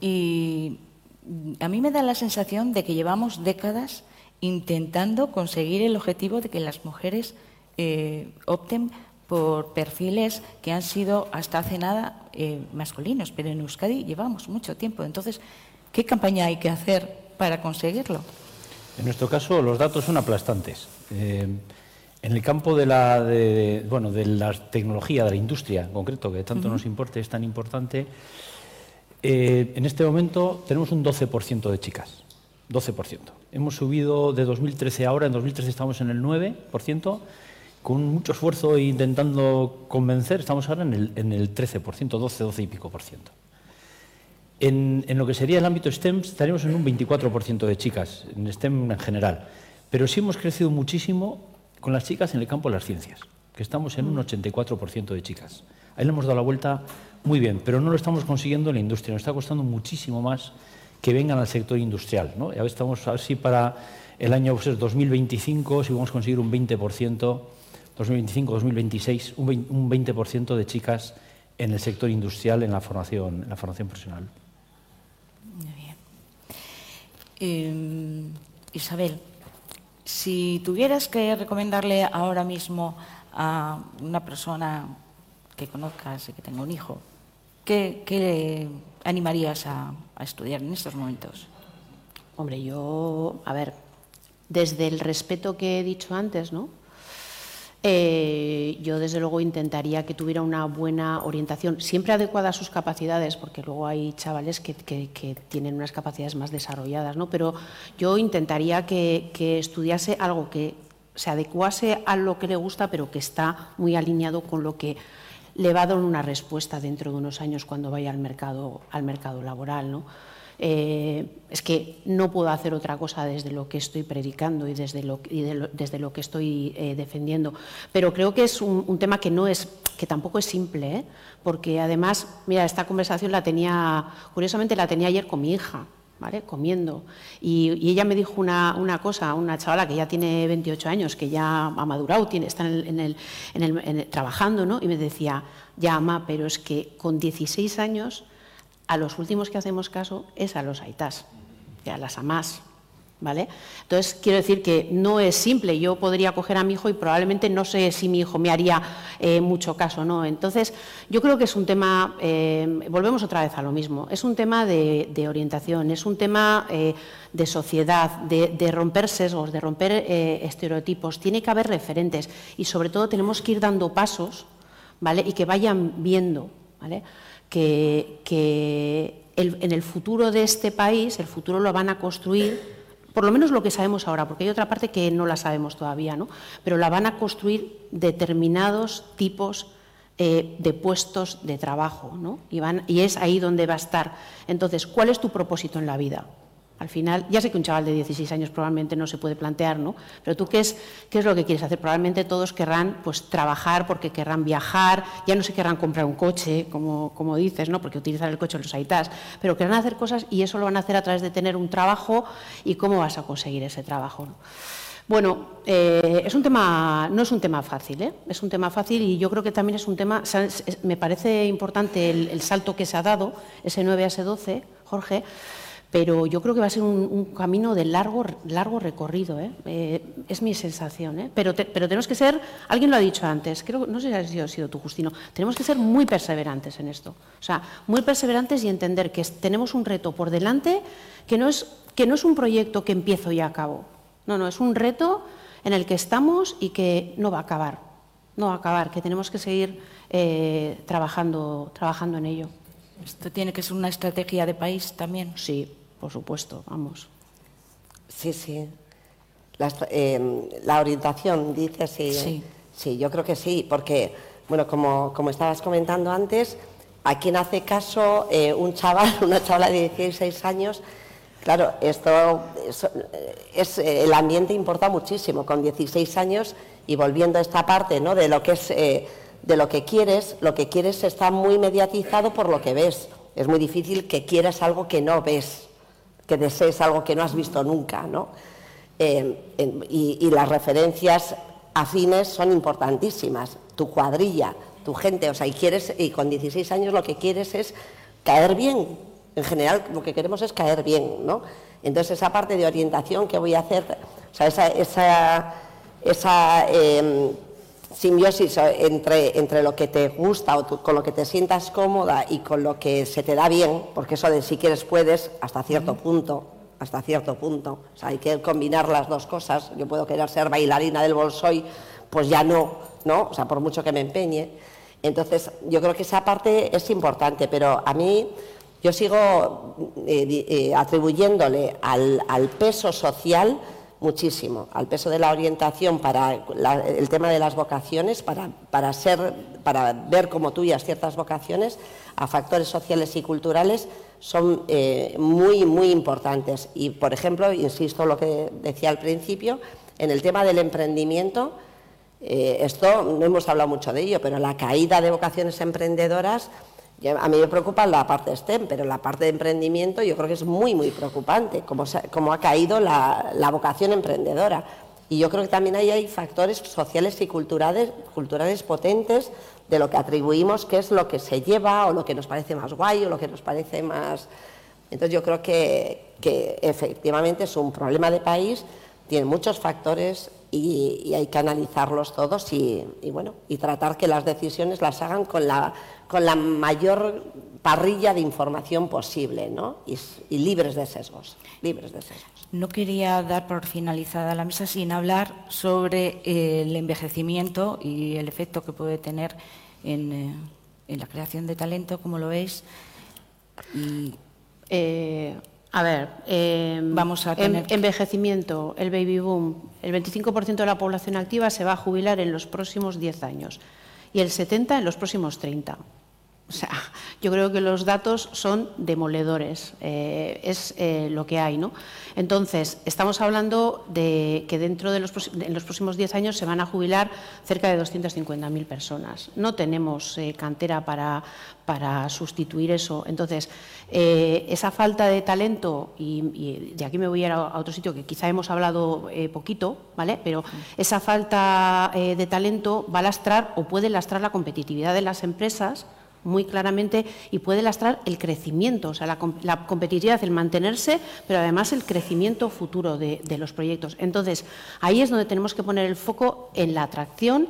y a mí me da la sensación de que llevamos décadas intentando conseguir el objetivo de que las mujeres eh, opten por perfiles que han sido hasta hace nada eh, masculinos, pero en Euskadi llevamos mucho tiempo. Entonces, ¿qué campaña hay que hacer para conseguirlo? En nuestro caso, los datos son aplastantes. Eh, en el campo de la, bueno, de la tecnología, de la industria en concreto, que tanto nos importa, es tan importante, en este momento tenemos un 12% de chicas. 12%. Hemos subido de 2013 a ahora, en 2013 estamos en el 9%, con mucho esfuerzo e intentando convencer, estamos ahora en el, en el 13%, 12, 12 y pico por ciento. En, en, lo que sería el ámbito STEM estaríamos en un 24% de chicas, en STEM en general, pero sí hemos crecido muchísimo con las chicas en el campo de las ciencias, que estamos en un 84% de chicas. Ahí le hemos dado la vuelta muy bien, pero no lo estamos consiguiendo en la industria, nos está costando muchísimo más que vengan al sector industrial. ¿no? Ya estamos a ver si para el año 2025, pues, si vamos a conseguir un 20%, 2025-2026, un 20% de chicas en el sector industrial, en la formación, en la formación profesional. Muy bien. Eh, Isabel, si tuvieras que recomendarle ahora mismo a una persona que conozcas y que tenga un hijo, ¿qué, qué animarías a, estudiar en estos momentos? Hombre, yo, a ver, desde el respeto que he dicho antes, ¿no? Eh, yo desde luego intentaría que tuviera una buena orientación, siempre adecuada a sus capacidades, porque luego hay chavales que, tienen unas capacidades más desarrolladas, ¿no? Pero yo intentaría que, que, estudiase algo que se adecuase a lo que le gusta, pero que está muy alineado con lo que le va a dar una respuesta dentro de unos años cuando vaya al mercado, al mercado laboral. ¿no? Eh, es que no puedo hacer otra cosa desde lo que estoy predicando y desde lo, desde lo que estoy eh, defendiendo. Pero creo que es un, tema que, no es, que tampoco es simple, ¿eh? porque además, mira, esta conversación la tenía, curiosamente la tenía ayer con mi hija comiendo. Y, ella me dijo una, cosa, una chavala que ya tiene 28 años, que ya ha madurado, tiene, está en el, trabajando, ¿no? y me decía, ya, ama, pero es que con 16 años a los últimos que hacemos caso es a los aitas, a las amás, ¿Vale? Entonces, quiero decir que no es simple. Yo podría coger a mi hijo y probablemente no sé si mi hijo me haría eh, mucho caso, ¿no? Entonces, yo creo que es un tema, eh, volvemos otra vez a lo mismo, es un tema de, orientación, es un tema eh, de sociedad, de, romper sesgos, de romper estereotipos. Tiene que haber referentes y, sobre todo, tenemos que ir dando pasos, ¿vale? Y que vayan viendo, ¿vale? Que, en el futuro de este país, el futuro lo van a construir por lo menos lo que sabemos ahora, porque hay otra parte que no la sabemos todavía, ¿no? pero la van a construir determinados tipos eh, de puestos de trabajo, ¿no? y, van, y es ahí donde va a estar. Entonces, ¿cuál es tu propósito en la vida? Al final, ya sé que un chaval de 16 años probablemente no se puede plantear, ¿no? Pero tú, ¿qué es, qué es lo que quieres hacer? Probablemente todos querrán pues, trabajar porque querrán viajar, ya no se querrán comprar un coche, como, como dices, ¿no? Porque utilizar el coche los aitas, pero querrán hacer cosas y eso lo van a hacer a través de tener un trabajo y cómo vas a conseguir ese trabajo, Bueno, eh, es un tema, no es un tema fácil, ¿eh? es un tema fácil y yo creo que también es un tema, me parece importante el, el salto que se ha dado, ese 9 a ese 12, Jorge, pero yo creo que va a ser un, camino de largo, largo recorrido, ¿eh? Eh, es mi sensación. ¿eh? Pero, pero tenemos que ser, alguien lo ha dicho antes, creo, no sé si ha sido, tú, Justino, tenemos que ser muy perseverantes en esto. O sea, muy perseverantes y entender que tenemos un reto por delante que no, es, que no es un proyecto que empiezo y acabo. No, no, es un reto en el que estamos y que no va a acabar. No va a acabar, que tenemos que seguir trabajando, trabajando en ello. ¿Esto tiene que ser una estrategia de país también? Sí, por supuesto, vamos. Sí, sí. La, eh, orientación, dice sí. Sí, yo creo que sí, porque, bueno, como, como estabas comentando antes, a quien hace caso eh, un chaval, [laughs] una chavala de 16 años, claro, esto es, el ambiente importa muchísimo, con 16 años y volviendo a esta parte, ¿no? De lo que es, eh, de lo que quieres, lo que quieres está muy mediatizado por lo que ves. Es muy difícil que quieras algo que no ves que desees algo que no has visto nunca, ¿no? Eh, y, las referencias afines son importantísimas. Tu cuadrilla, tu gente, o sea, y quieres, y con 16 años lo que quieres es caer bien, en general lo que queremos es caer bien, ¿no? Entonces esa parte de orientación que voy a hacer, o sea, esa, esa, em, simbiosis entre, entre lo que te gusta o con lo que te sientas cómoda y con lo que se te da bien, porque eso de si quieres puedes hasta cierto punto, hasta cierto punto, o sea, hay que combinar las dos cosas, yo puedo querer ser bailarina del bolsoy, pues ya no, ¿no? O sea, por mucho que me empeñe. Entonces, yo creo que esa parte es importante, pero a mí yo sigo eh, eh, atribuyéndole al, peso social muchísimo, al peso de la orientación para el tema de las vocaciones, para, ser, para ver como tuyas ciertas vocaciones, a factores sociales y culturales, son eh, muy, muy importantes. Y, por ejemplo, insisto lo que decía al principio, en el tema del emprendimiento, eh, esto no hemos hablado mucho de ello, pero la caída de vocaciones emprendedoras, a mí me preocupa la parte STEM, pero la parte de emprendimiento yo creo que es muy, muy preocupante, como, ha caído la, vocación emprendedora. Y yo creo que también ahí hay factores sociales y culturales, culturales potentes de lo que atribuimos, que es lo que se lleva o lo que nos parece más guay o lo que nos parece más... Entonces yo creo que, que efectivamente es un problema de país, tiene muchos factores y, hay que analizarlos todos y, bueno, y tratar que las decisiones las hagan con la, con la mayor parrilla de información posible ¿no? y, libres de sesgos, libres de sesgos. No quería dar por finalizada la mesa sin hablar sobre el envejecimiento y el efecto que puede tener en, eh, en la creación de talento, como lo veis. Y, eh, a ver, em, vamos a tener envejecimiento, el baby boom, el 25% de la población activa se va a jubilar en los próximos 10 años y el 70% en los próximos 30. O sea, yo creo que los datos son demoledores, eh, es eh, lo que hay. ¿no? Entonces, estamos hablando de que dentro de los, en los próximos 10 años se van a jubilar cerca de 250.000 personas. No tenemos eh, cantera para, para, sustituir eso. Entonces, esa falta de talento, y, de aquí me voy a ir a, otro sitio que quizá hemos hablado poquito, ¿vale? pero esa falta de talento va a lastrar o puede lastrar la competitividad de las empresas muy claramente y puede lastrar el crecimiento, o sea, la, competitividad, el mantenerse, pero además el crecimiento futuro de, de los proyectos. Entonces, ahí es donde tenemos que poner el foco en la atracción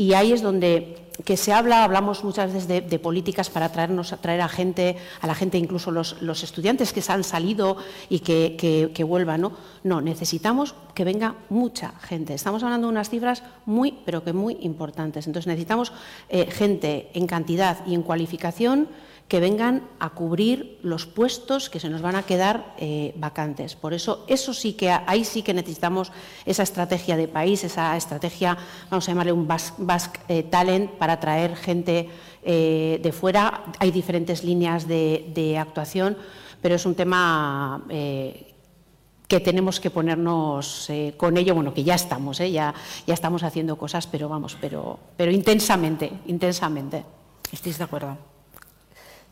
y ahí es donde que se habla, hablamos muchas veces de, políticas para traernos, traer a gente, a la gente, incluso los, estudiantes que se han salido y que, vuelvan. ¿no? no, necesitamos que venga mucha gente. Estamos hablando de unas cifras muy, pero que muy importantes. Entonces necesitamos eh, gente en cantidad y en cualificación que vengan a cubrir los puestos que se nos van a quedar eh, vacantes. Por eso, eso sí que ahí sí que necesitamos esa estrategia de país, esa estrategia, vamos a llamarle un Basque, eh, Talent, para atraer gente eh, de fuera. Hay diferentes líneas de, actuación, pero es un tema que tenemos que ponernos con ello, bueno, que ya estamos, ya, estamos haciendo cosas, pero vamos, pero, pero intensamente, intensamente. ¿Estáis de acuerdo?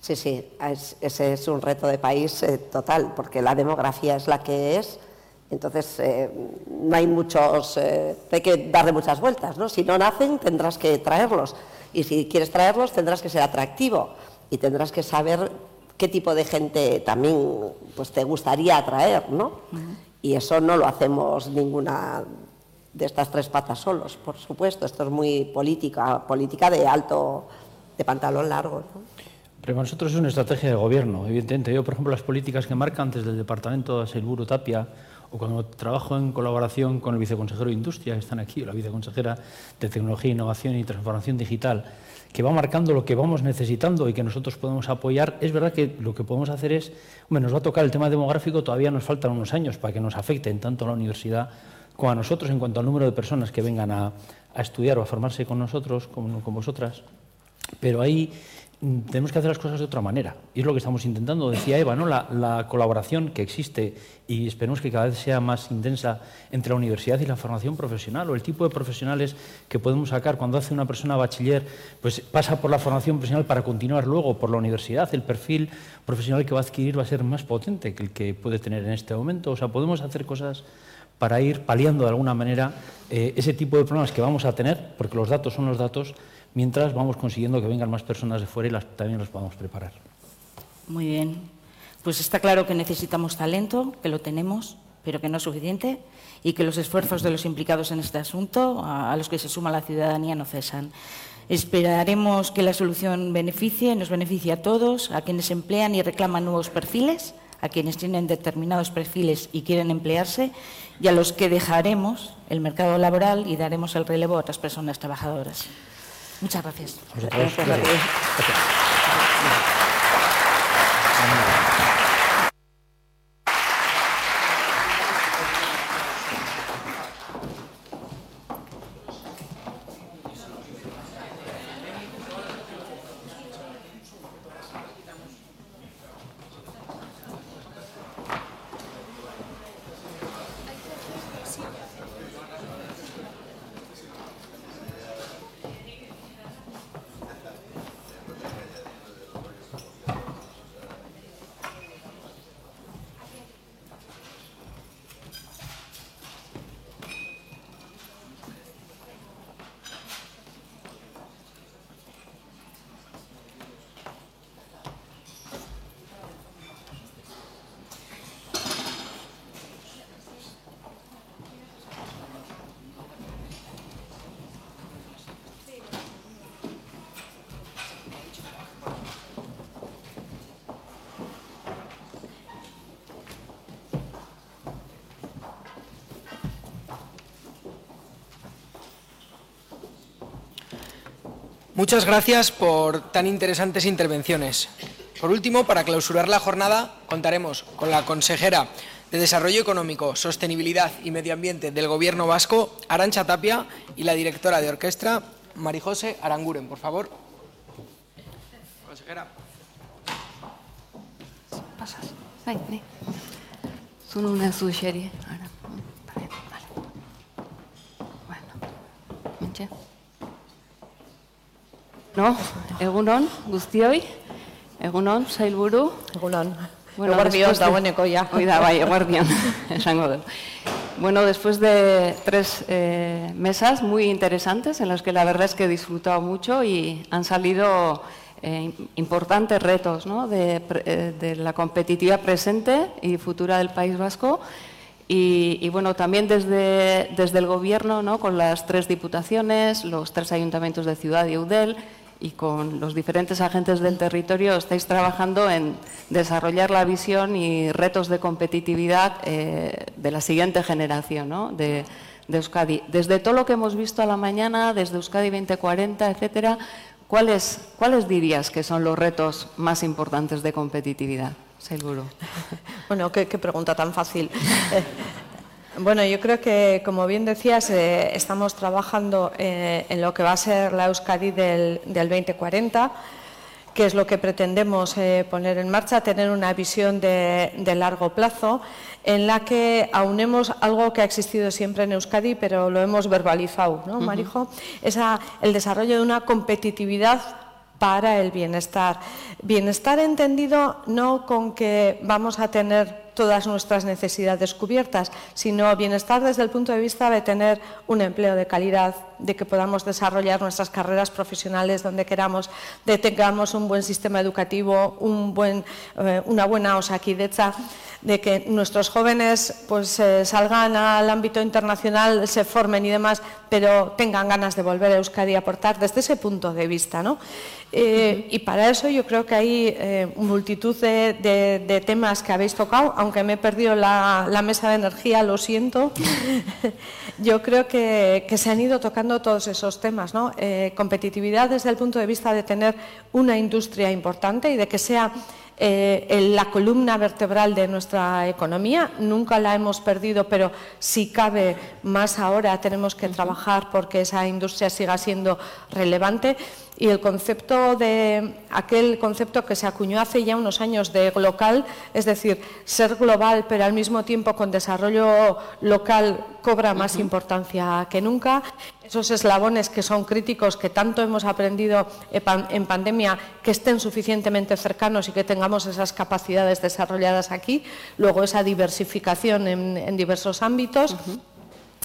Sí, sí, ese es un reto de país eh, total, porque la demografía es la que es, entonces eh, no hay muchos, eh, hay que darle muchas vueltas, ¿no? Si no nacen tendrás que traerlos y si quieres traerlos tendrás que ser atractivo y tendrás que saber qué tipo de gente también pues, te gustaría atraer, ¿no? Y eso no lo hacemos ninguna de estas tres patas solos, por supuesto, esto es muy política, política de alto, de pantalón largo, ¿no? Para nosotros es una estrategia de gobierno, evidentemente. Yo, por ejemplo, las políticas que marcan desde el Departamento de Selburu Tapia, o cuando trabajo en colaboración con el viceconsejero de Industria, que están aquí, o la viceconsejera de Tecnología, Innovación y Transformación Digital, que va marcando lo que vamos necesitando y que nosotros podemos apoyar, es verdad que lo que podemos hacer es, hombre, nos va a tocar el tema demográfico, todavía nos faltan unos años para que nos afecten tanto a la universidad como a nosotros en cuanto al número de personas que vengan a, estudiar o a formarse con nosotros, con, con vosotras. Pero ahí tenemos que hacer las cosas de otra manera. Y es lo que estamos intentando. Decía Eva, ¿no? la, colaboración que existe y esperemos que cada vez sea más intensa entre la universidad y la formación profesional o el tipo de profesionales que podemos sacar. Cuando hace una persona bachiller, pues pasa por la formación profesional para continuar luego por la universidad. El perfil profesional que va a adquirir va a ser más potente que el que puede tener en este momento. O sea, podemos hacer cosas para ir paliando de alguna manera eh, ese tipo de problemas que vamos a tener, porque los datos son los datos mientras vamos consiguiendo que vengan más personas de fuera y las, también los podamos preparar. Muy bien. Pues está claro que necesitamos talento, que lo tenemos, pero que no es suficiente, y que los esfuerzos de los implicados en este asunto, a, los que se suma la ciudadanía, no cesan. Esperaremos que la solución beneficie, nos beneficie a todos, a quienes emplean y reclaman nuevos perfiles, a quienes tienen determinados perfiles y quieren emplearse, y a los que dejaremos el mercado laboral y daremos el relevo a otras personas trabajadoras. Muchas gracias. Muchas gracias por tan interesantes intervenciones. Por último, para clausurar la jornada, contaremos con la consejera de Desarrollo Económico, Sostenibilidad y Medio Ambiente del Gobierno vasco, Arancha Tapia, y la directora de orquesta, Marijose Aranguren. Por favor. Consejera. Pasas. Son una sugerencia. No, egunon, guztioi, egunon, sailburu. Egunon, bueno, eguardion, da bueneko ya. Oida, bai, eguardion, [laughs] esango. Bueno, después de tres eh, mesas muy interesantes en las que la verdad es que he disfrutado mucho y han salido eh, importantes retos ¿no? de, eh, de, la competitividad presente y futura del País Vasco y, y bueno, también desde, desde el Gobierno, ¿no? con las tres diputaciones, los tres ayuntamientos de Ciudad y Eudel, y con los diferentes agentes del territorio estáis trabajando en desarrollar la visión y retos de competitividad eh, de la siguiente generación ¿no? de, de, Euskadi. Desde todo lo que hemos visto a la mañana, desde Euskadi 2040, etcétera, ¿cuáles, ¿cuáles dirías que son los retos más importantes de competitividad? Seguro. [laughs] Bueno, qué, qué pregunta tan fácil. [laughs] Bueno, yo creo que, como bien decías, eh, estamos trabajando eh, en lo que va a ser la Euskadi del, 2040 que es lo que pretendemos eh, poner en marcha, tener una visión de, largo plazo en la que aunemos algo que ha existido siempre en Euskadi, pero lo hemos verbalizado, ¿no, Marijo? Es el desarrollo de una competitividad para el bienestar. Bienestar entendido no con que vamos a tener todas nuestras necesidades cubiertas, sino bienestar desde el punto de vista de tener un empleo de calidad, de que podamos desarrollar nuestras carreras profesionales donde queramos, de tengamos un buen sistema educativo, eh, una buena osaquidecha, de que nuestros jóvenes pues, eh, salgan al ámbito internacional, se formen y demás, pero tengan ganas de volver a Euskadi a aportar desde ese punto de vista. ¿no? Eh, y para eso yo creo que hay eh, multitud de, temas que habéis tocado, aunque me he perdido la, mesa de energía, lo siento. [laughs] yo creo que, se han ido tocando todos esos temas. ¿no? Eh, competitividad desde el punto de vista de tener una industria importante y de que sea la columna vertebral de nuestra economía. Nunca la hemos perdido, pero si cabe más ahora tenemos que trabajar porque esa industria siga siendo relevante y el concepto de aquel concepto que se acuñó hace ya unos años de local, es decir, ser global pero al mismo tiempo con desarrollo local cobra más importancia que nunca. Esos eslabones que son críticos, que tanto hemos aprendido en pandemia, que estén suficientemente cercanos y que tengamos esas capacidades desarrolladas aquí. Luego esa diversificación en, diversos ámbitos.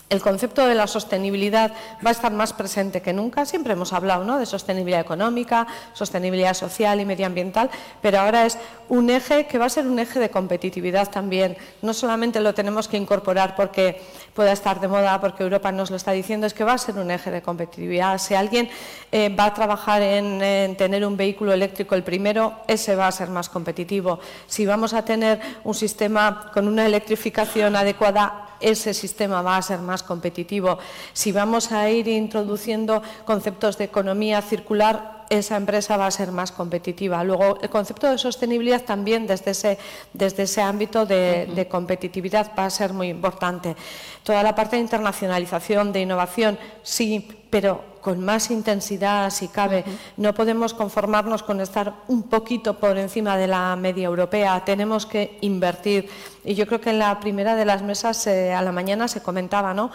El concepto de la sostenibilidad va a estar más presente que nunca. Siempre hemos hablado ¿no? de sostenibilidad económica, sostenibilidad social y medioambiental, pero ahora es un eje que va a ser un eje de competitividad también. No solamente lo tenemos que incorporar porque pueda estar de moda, porque Europa nos lo está diciendo, es que va a ser un eje de competitividad. Si alguien eh, va a trabajar en, en tener un vehículo eléctrico el primero, ese va a ser más competitivo. Si vamos a tener un sistema con una electrificación adecuada, ese sistema va a ser más competitivo. Si vamos a ir introduciendo conceptos de economía circular, esa empresa va a ser más competitiva. Luego, el concepto de sostenibilidad también desde ese, desde ese ámbito de, de competitividad va a ser muy importante. Toda la parte de internacionalización, de innovación, sí, pero con más intensidad si cabe. No podemos conformarnos con estar un poquito por encima de la media europea. Tenemos que invertir. Y yo creo que en la primera de las mesas eh, a la mañana se comentaba, ¿no?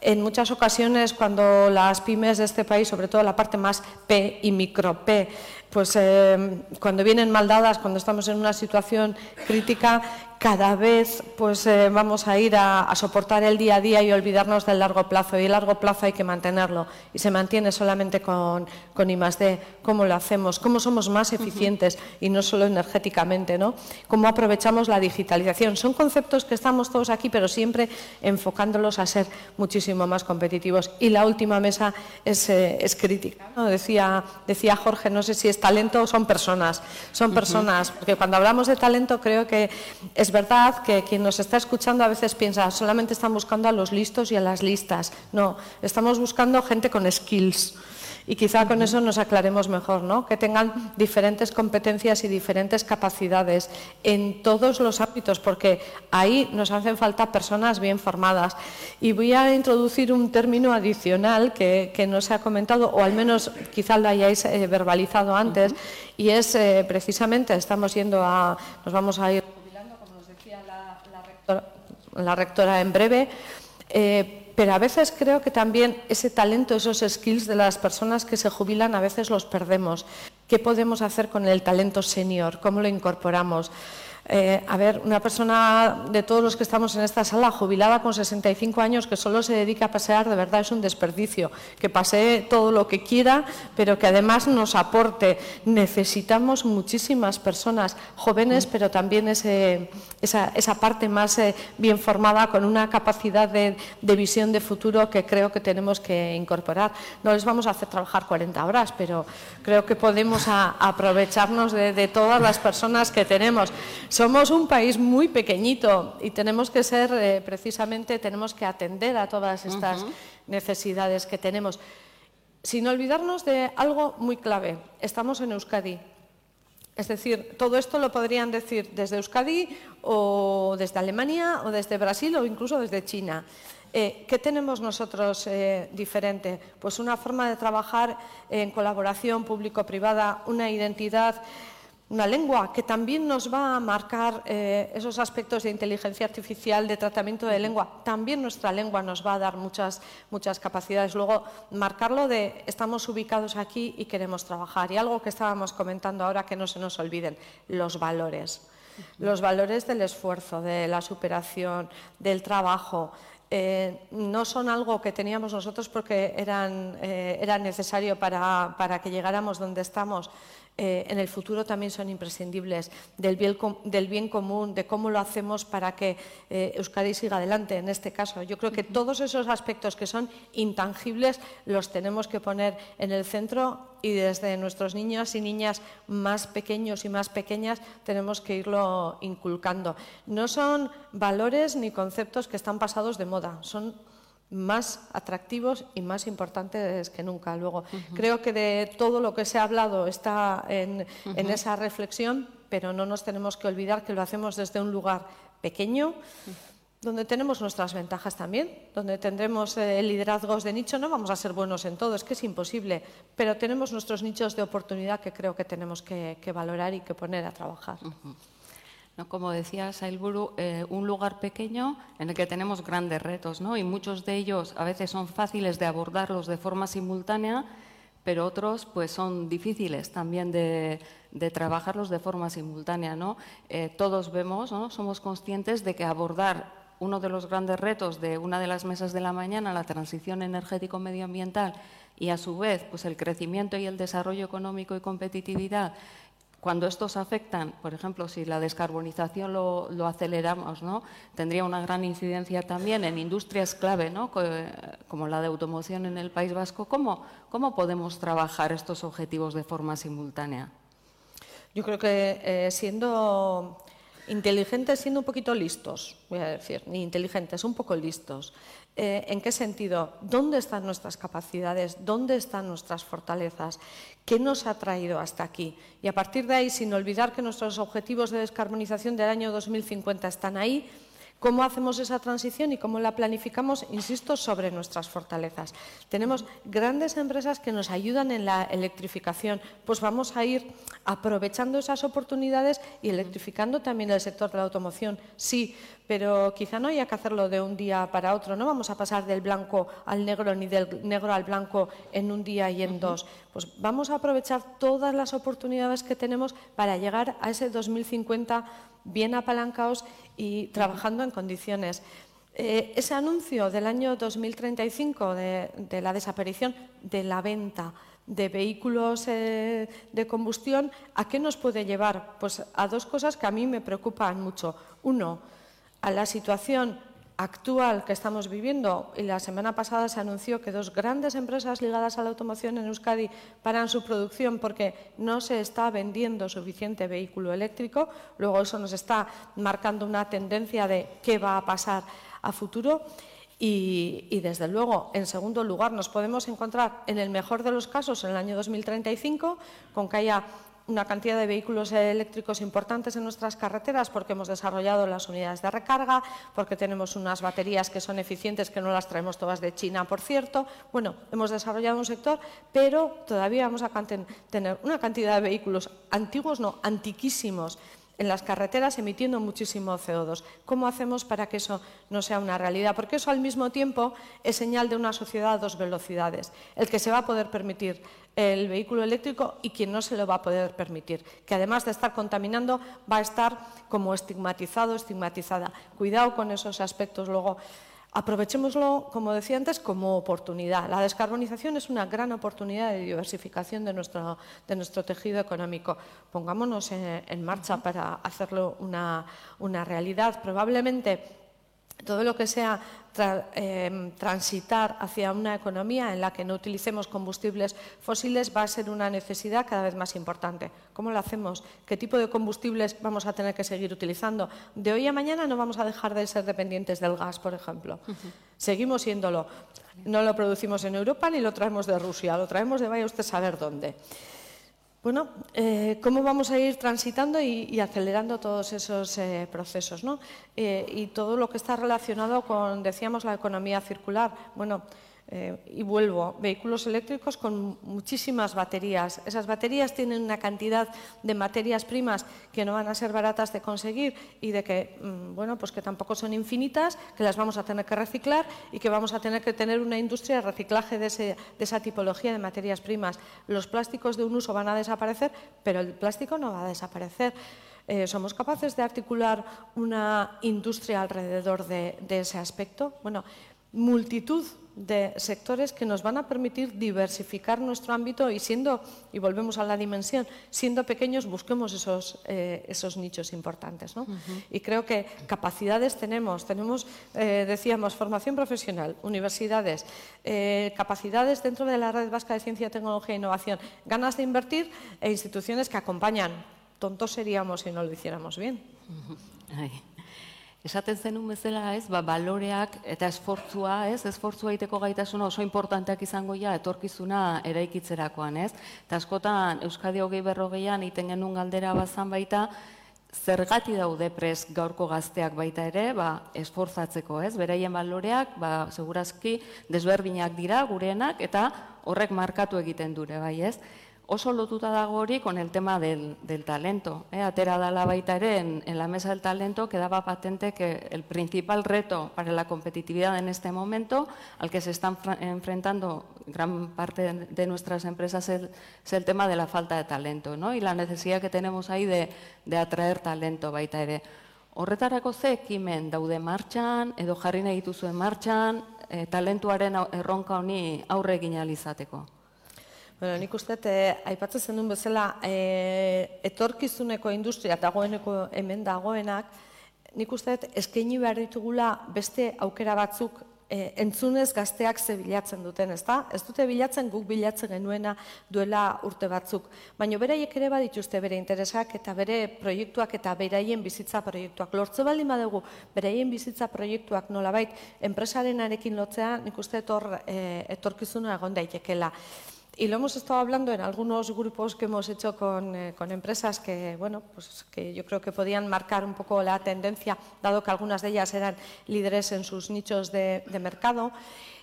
En muchas ocasiones, cuando las pymes de este país, sobre todo la parte más P y micro P, pues eh, cuando vienen mal dadas, cuando estamos en una situación crítica, cada vez pues eh, vamos a ir a, a, soportar el día a día y olvidarnos del largo plazo. Y el largo plazo hay que mantenerlo. Y se mantiene solamente con, con I D. ¿Cómo lo hacemos? ¿Cómo somos más eficientes? Uh -huh. Y no solo energéticamente, ¿no? ¿Cómo aprovechamos la digitalización? Son conceptos que estamos todos aquí, pero siempre enfocándolos a ser muchísimo más competitivos. Y la última mesa es, eh, es crítica. ¿no? Decía, decía Jorge, no sé si es talento o son personas. Son personas, uh -huh. porque cuando hablamos de talento creo que es es verdad que quien nos está escuchando a veces piensa solamente están buscando a los listos y a las listas. No, estamos buscando gente con skills. Y quizá con eso nos aclaremos mejor, ¿no? Que tengan diferentes competencias y diferentes capacidades en todos los ámbitos, porque ahí nos hacen falta personas bien formadas. Y voy a introducir un término adicional que, que no se ha comentado, o al menos quizá lo hayáis eh, verbalizado antes, uh -huh. y es eh, precisamente, estamos yendo a, nos vamos a ir la rectora en breve, eh, pero a veces creo que también ese talento, esos skills de las personas que se jubilan, a veces los perdemos. ¿Qué podemos hacer con el talento senior? ¿Cómo lo incorporamos? Eh, a ver, una persona de todos los que estamos en esta sala, jubilada con 65 años, que solo se dedica a pasear, de verdad es un desperdicio. Que pasee todo lo que quiera, pero que además nos aporte. Necesitamos muchísimas personas jóvenes, pero también ese, esa, esa, parte más eh, bien formada, con una capacidad de, de, visión de futuro que creo que tenemos que incorporar. No les vamos a hacer trabajar 40 horas, pero creo que podemos a, aprovecharnos de, de todas las personas que tenemos. Somos un país muy pequeñito y tenemos que ser, eh, precisamente, tenemos que atender a todas estas uh -huh. necesidades que tenemos. Sin olvidarnos de algo muy clave, estamos en Euskadi. Es decir, todo esto lo podrían decir desde Euskadi o desde Alemania o desde Brasil o incluso desde China. Eh, ¿Qué tenemos nosotros eh, diferente? Pues una forma de trabajar en colaboración público-privada, una identidad una lengua que también nos va a marcar eh, esos aspectos de inteligencia artificial, de tratamiento de lengua. También nuestra lengua nos va a dar muchas, muchas capacidades. Luego, marcarlo de estamos ubicados aquí y queremos trabajar. Y algo que estábamos comentando ahora que no se nos olviden, los valores. Los valores del esfuerzo, de la superación, del trabajo, eh, no son algo que teníamos nosotros porque eran, eh, era necesario para, para, que llegáramos donde estamos. Eh, en el futuro también son imprescindibles del bien, del bien, común, de cómo lo hacemos para que eh, Euskadi siga adelante en este caso. Yo creo que todos esos aspectos que son intangibles los tenemos que poner en el centro y desde nuestros niños y niñas más pequeños y más pequeñas tenemos que irlo inculcando. No son valores ni conceptos que están pasados de moda, son más atractivos y más importantes que nunca. Luego, uh -huh. creo que de todo lo que se ha hablado está en, uh -huh. en, esa reflexión, pero no nos tenemos que olvidar que lo hacemos desde un lugar pequeño, donde tenemos nuestras ventajas también, donde tendremos eh, liderazgos de nicho. No vamos a ser buenos en todo, es que es imposible, pero tenemos nuestros nichos de oportunidad que creo que tenemos que, que valorar y que poner a trabajar. ¿No? Como decía Sailburu, eh, un lugar pequeño en el que tenemos grandes retos, ¿no? y muchos de ellos a veces son fáciles de abordarlos de forma simultánea, pero otros pues, son difíciles también de, trabajarlos de forma simultánea. ¿no? Eh, todos vemos, ¿no? somos conscientes de que abordar uno de los grandes retos de una de las mesas de la mañana, la transición energético-medioambiental, y a su vez pues el crecimiento y el desarrollo económico y competitividad cuando estos afectan, por ejemplo, si la descarbonización lo, aceleramos, ¿no? tendría una gran incidencia también en industrias clave, ¿no? como la de automoción en el País Vasco. ¿Cómo, ¿Cómo podemos trabajar estos objetivos de forma simultánea? Yo creo que eh, siendo inteligentes, siendo un poquito listos, voy a decir, ni inteligentes, un poco listos. Eh, ¿En qué sentido? ¿Dónde están nuestras capacidades? ¿Dónde están nuestras fortalezas? ¿Qué nos ha traído hasta aquí? Y a partir de ahí, sin olvidar que nuestros objetivos de descarbonización del año 2050 están ahí, ¿Cómo hacemos esa transición y cómo la planificamos? Insisto, sobre nuestras fortalezas. Tenemos grandes empresas que nos ayudan en la electrificación, pues vamos a ir aprovechando esas oportunidades y electrificando también el sector de la automoción. Sí, pero quizá no haya que hacerlo de un día para otro. No vamos a pasar del blanco al negro ni del negro al blanco en un día y en dos. Pues vamos a aprovechar todas las oportunidades que tenemos para llegar a ese 2050 bien apalancados y trabajando en condiciones. Eh, ese anuncio del año 2035 de, de, la desaparición de la venta de vehículos eh, de combustión, ¿a qué nos puede llevar? Pues a dos cosas que a mí me preocupan mucho. Uno, a la situación actual que estamos viviendo, y la semana pasada se anunció que dos grandes empresas ligadas a la automoción en Euskadi paran su producción porque no se está vendiendo suficiente vehículo eléctrico, luego eso nos está marcando una tendencia de qué va a pasar a futuro. Y, y, desde luego, en segundo lugar, nos podemos encontrar, en el mejor de los casos, en el año 2035, con que haya una cantidad de vehículos eléctricos importantes en nuestras carreteras porque hemos desarrollado las unidades de recarga, porque tenemos unas baterías que son eficientes, que no las traemos todas de China, por cierto. Bueno, hemos desarrollado un sector, pero todavía vamos a tener una cantidad de vehículos antiguos, no, antiquísimos, en las carreteras emitiendo muchísimo CO2. ¿Cómo hacemos para que eso no sea una realidad? Porque eso al mismo tiempo es señal de una sociedad a dos velocidades. El que se va a poder permitir el vehículo eléctrico y quien no se lo va a poder permitir, que además de estar contaminando va a estar como estigmatizado, estigmatizada. Cuidado con esos aspectos luego. Aprovechémoslo, como decía antes, como oportunidad. La descarbonización es una gran oportunidad de diversificación de nuestro, de nuestro tejido económico. Pongámonos en, marcha para hacerlo una, una realidad. Probablemente todo lo que sea em, transitar hacia una economía en la que no utilicemos combustibles fósiles va a ser una necesidad cada vez más importante. ¿Cómo lo hacemos? ¿Qué tipo de combustibles vamos a tener que seguir utilizando? De hoy a mañana no vamos a dejar de ser dependientes del gas, por ejemplo. Seguimos siéndolo. No lo producimos en Europa ni lo traemos de Rusia, lo traemos de vaya usted saber dónde. Bueno, eh, ¿cómo vamos a ir transitando y, acelerando todos esos eh, procesos? ¿no? Eh, y todo lo que está relacionado con, decíamos, la economía circular. Bueno, eh, y vuelvo, vehículos eléctricos con muchísimas baterías. Esas baterías tienen una cantidad de materias primas que no van a ser baratas de conseguir y de que, mm, bueno, pues que tampoco son infinitas, que las vamos a tener que reciclar y que vamos a tener que tener una industria de reciclaje de, esa tipología de materias primas. Los plásticos de un uso van a desaparecer, pero el plástico no va a desaparecer. Eh, ¿Somos capaces de articular una industria alrededor de, de ese aspecto? Bueno, multitud de sectores que nos van a permitir diversificar nuestro ámbito y siendo, y volvemos a la dimensión, siendo pequeños busquemos esos, eh, esos nichos importantes. ¿no? Y creo que capacidades tenemos, tenemos, eh, decíamos, formación profesional, universidades, eh, capacidades dentro de la red vasca de ciencia, tecnología e innovación, ganas de invertir e instituciones que acompañan. Tontos seríamos si no lo hiciéramos bien. Esaten zenun bezala, ez, ba, baloreak eta esfortzua, ez, esfortzua egiteko gaitasuna oso importanteak izango ja etorkizuna eraikitzerakoan, ez? Eta askotan Euskadi hogei berrogeian iten genuen galdera bazan baita, zergati daude pres gaurko gazteak baita ere, ba, esfortzatzeko, ez? Beraien baloreak, ba, segurazki desberdinak dira gureenak eta horrek markatu egiten dure, bai, ez? Oso lotuta dago hori con el tema del, del talento. Eh? Atera la baita ere en, en, la mesa del talento quedaba patente que el principal reto para la competitividad en este momento, al que se están enfrentando gran parte de, nuestras empresas, es, es, el tema de la falta de talento ¿no? y la necesidad que tenemos ahí de, de atraer talento baita ere. Horretarako ze ekimen daude martxan, edo jarri nahi dituzuen martxan, e, talentuaren erronka honi aurre egin izateko. Bueno, nik uste, e, aipatzen zenun bezala, e, etorkizuneko industria dagoeneko hemen dagoenak, nik uste, eskaini behar ditugula beste aukera batzuk e, entzunez gazteak ze bilatzen duten, ezta? Ez dute bilatzen guk bilatzen genuena duela urte batzuk. Baina beraiek ere badituzte bere interesak eta bere proiektuak eta beraien bizitza proiektuak. Lortze baldin badugu beraien bizitza proiektuak nolabait enpresarenarekin lotzea, nik uste etor, e, etorkizuna egon daitekela. Y lo hemos estado hablando en algunos grupos que hemos hecho con, eh, con, empresas que, bueno, pues que yo creo que podían marcar un poco la tendencia, dado que algunas de ellas eran líderes en sus nichos de, mercado.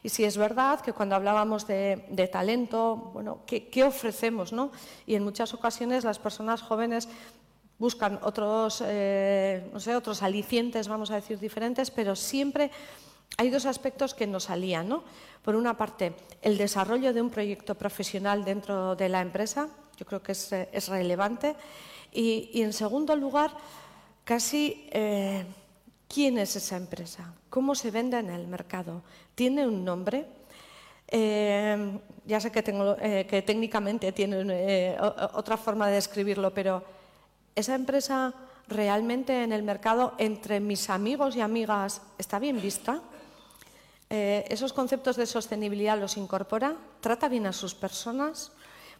Y si es verdad que cuando hablábamos de, de talento, bueno, ¿qué, ¿qué, ofrecemos? ¿no? Y en muchas ocasiones las personas jóvenes buscan otros, eh, no sé, otros alicientes, vamos a decir, diferentes, pero siempre hay dos aspectos que nos salían. ¿no? Por una parte, el desarrollo de un proyecto profesional dentro de la empresa, yo creo que es, eh, es relevante. Y, en segundo lugar, casi eh, quién es esa empresa, cómo se vende en el mercado. ¿Tiene un nombre? Eh, ya sé que, tengo, que técnicamente tiene otra forma de describirlo, pero esa empresa realmente en el mercado entre mis amigos y amigas está bien vista. Eh, esos conceptos de sostenibilidad los incorpora, trata bien a sus personas.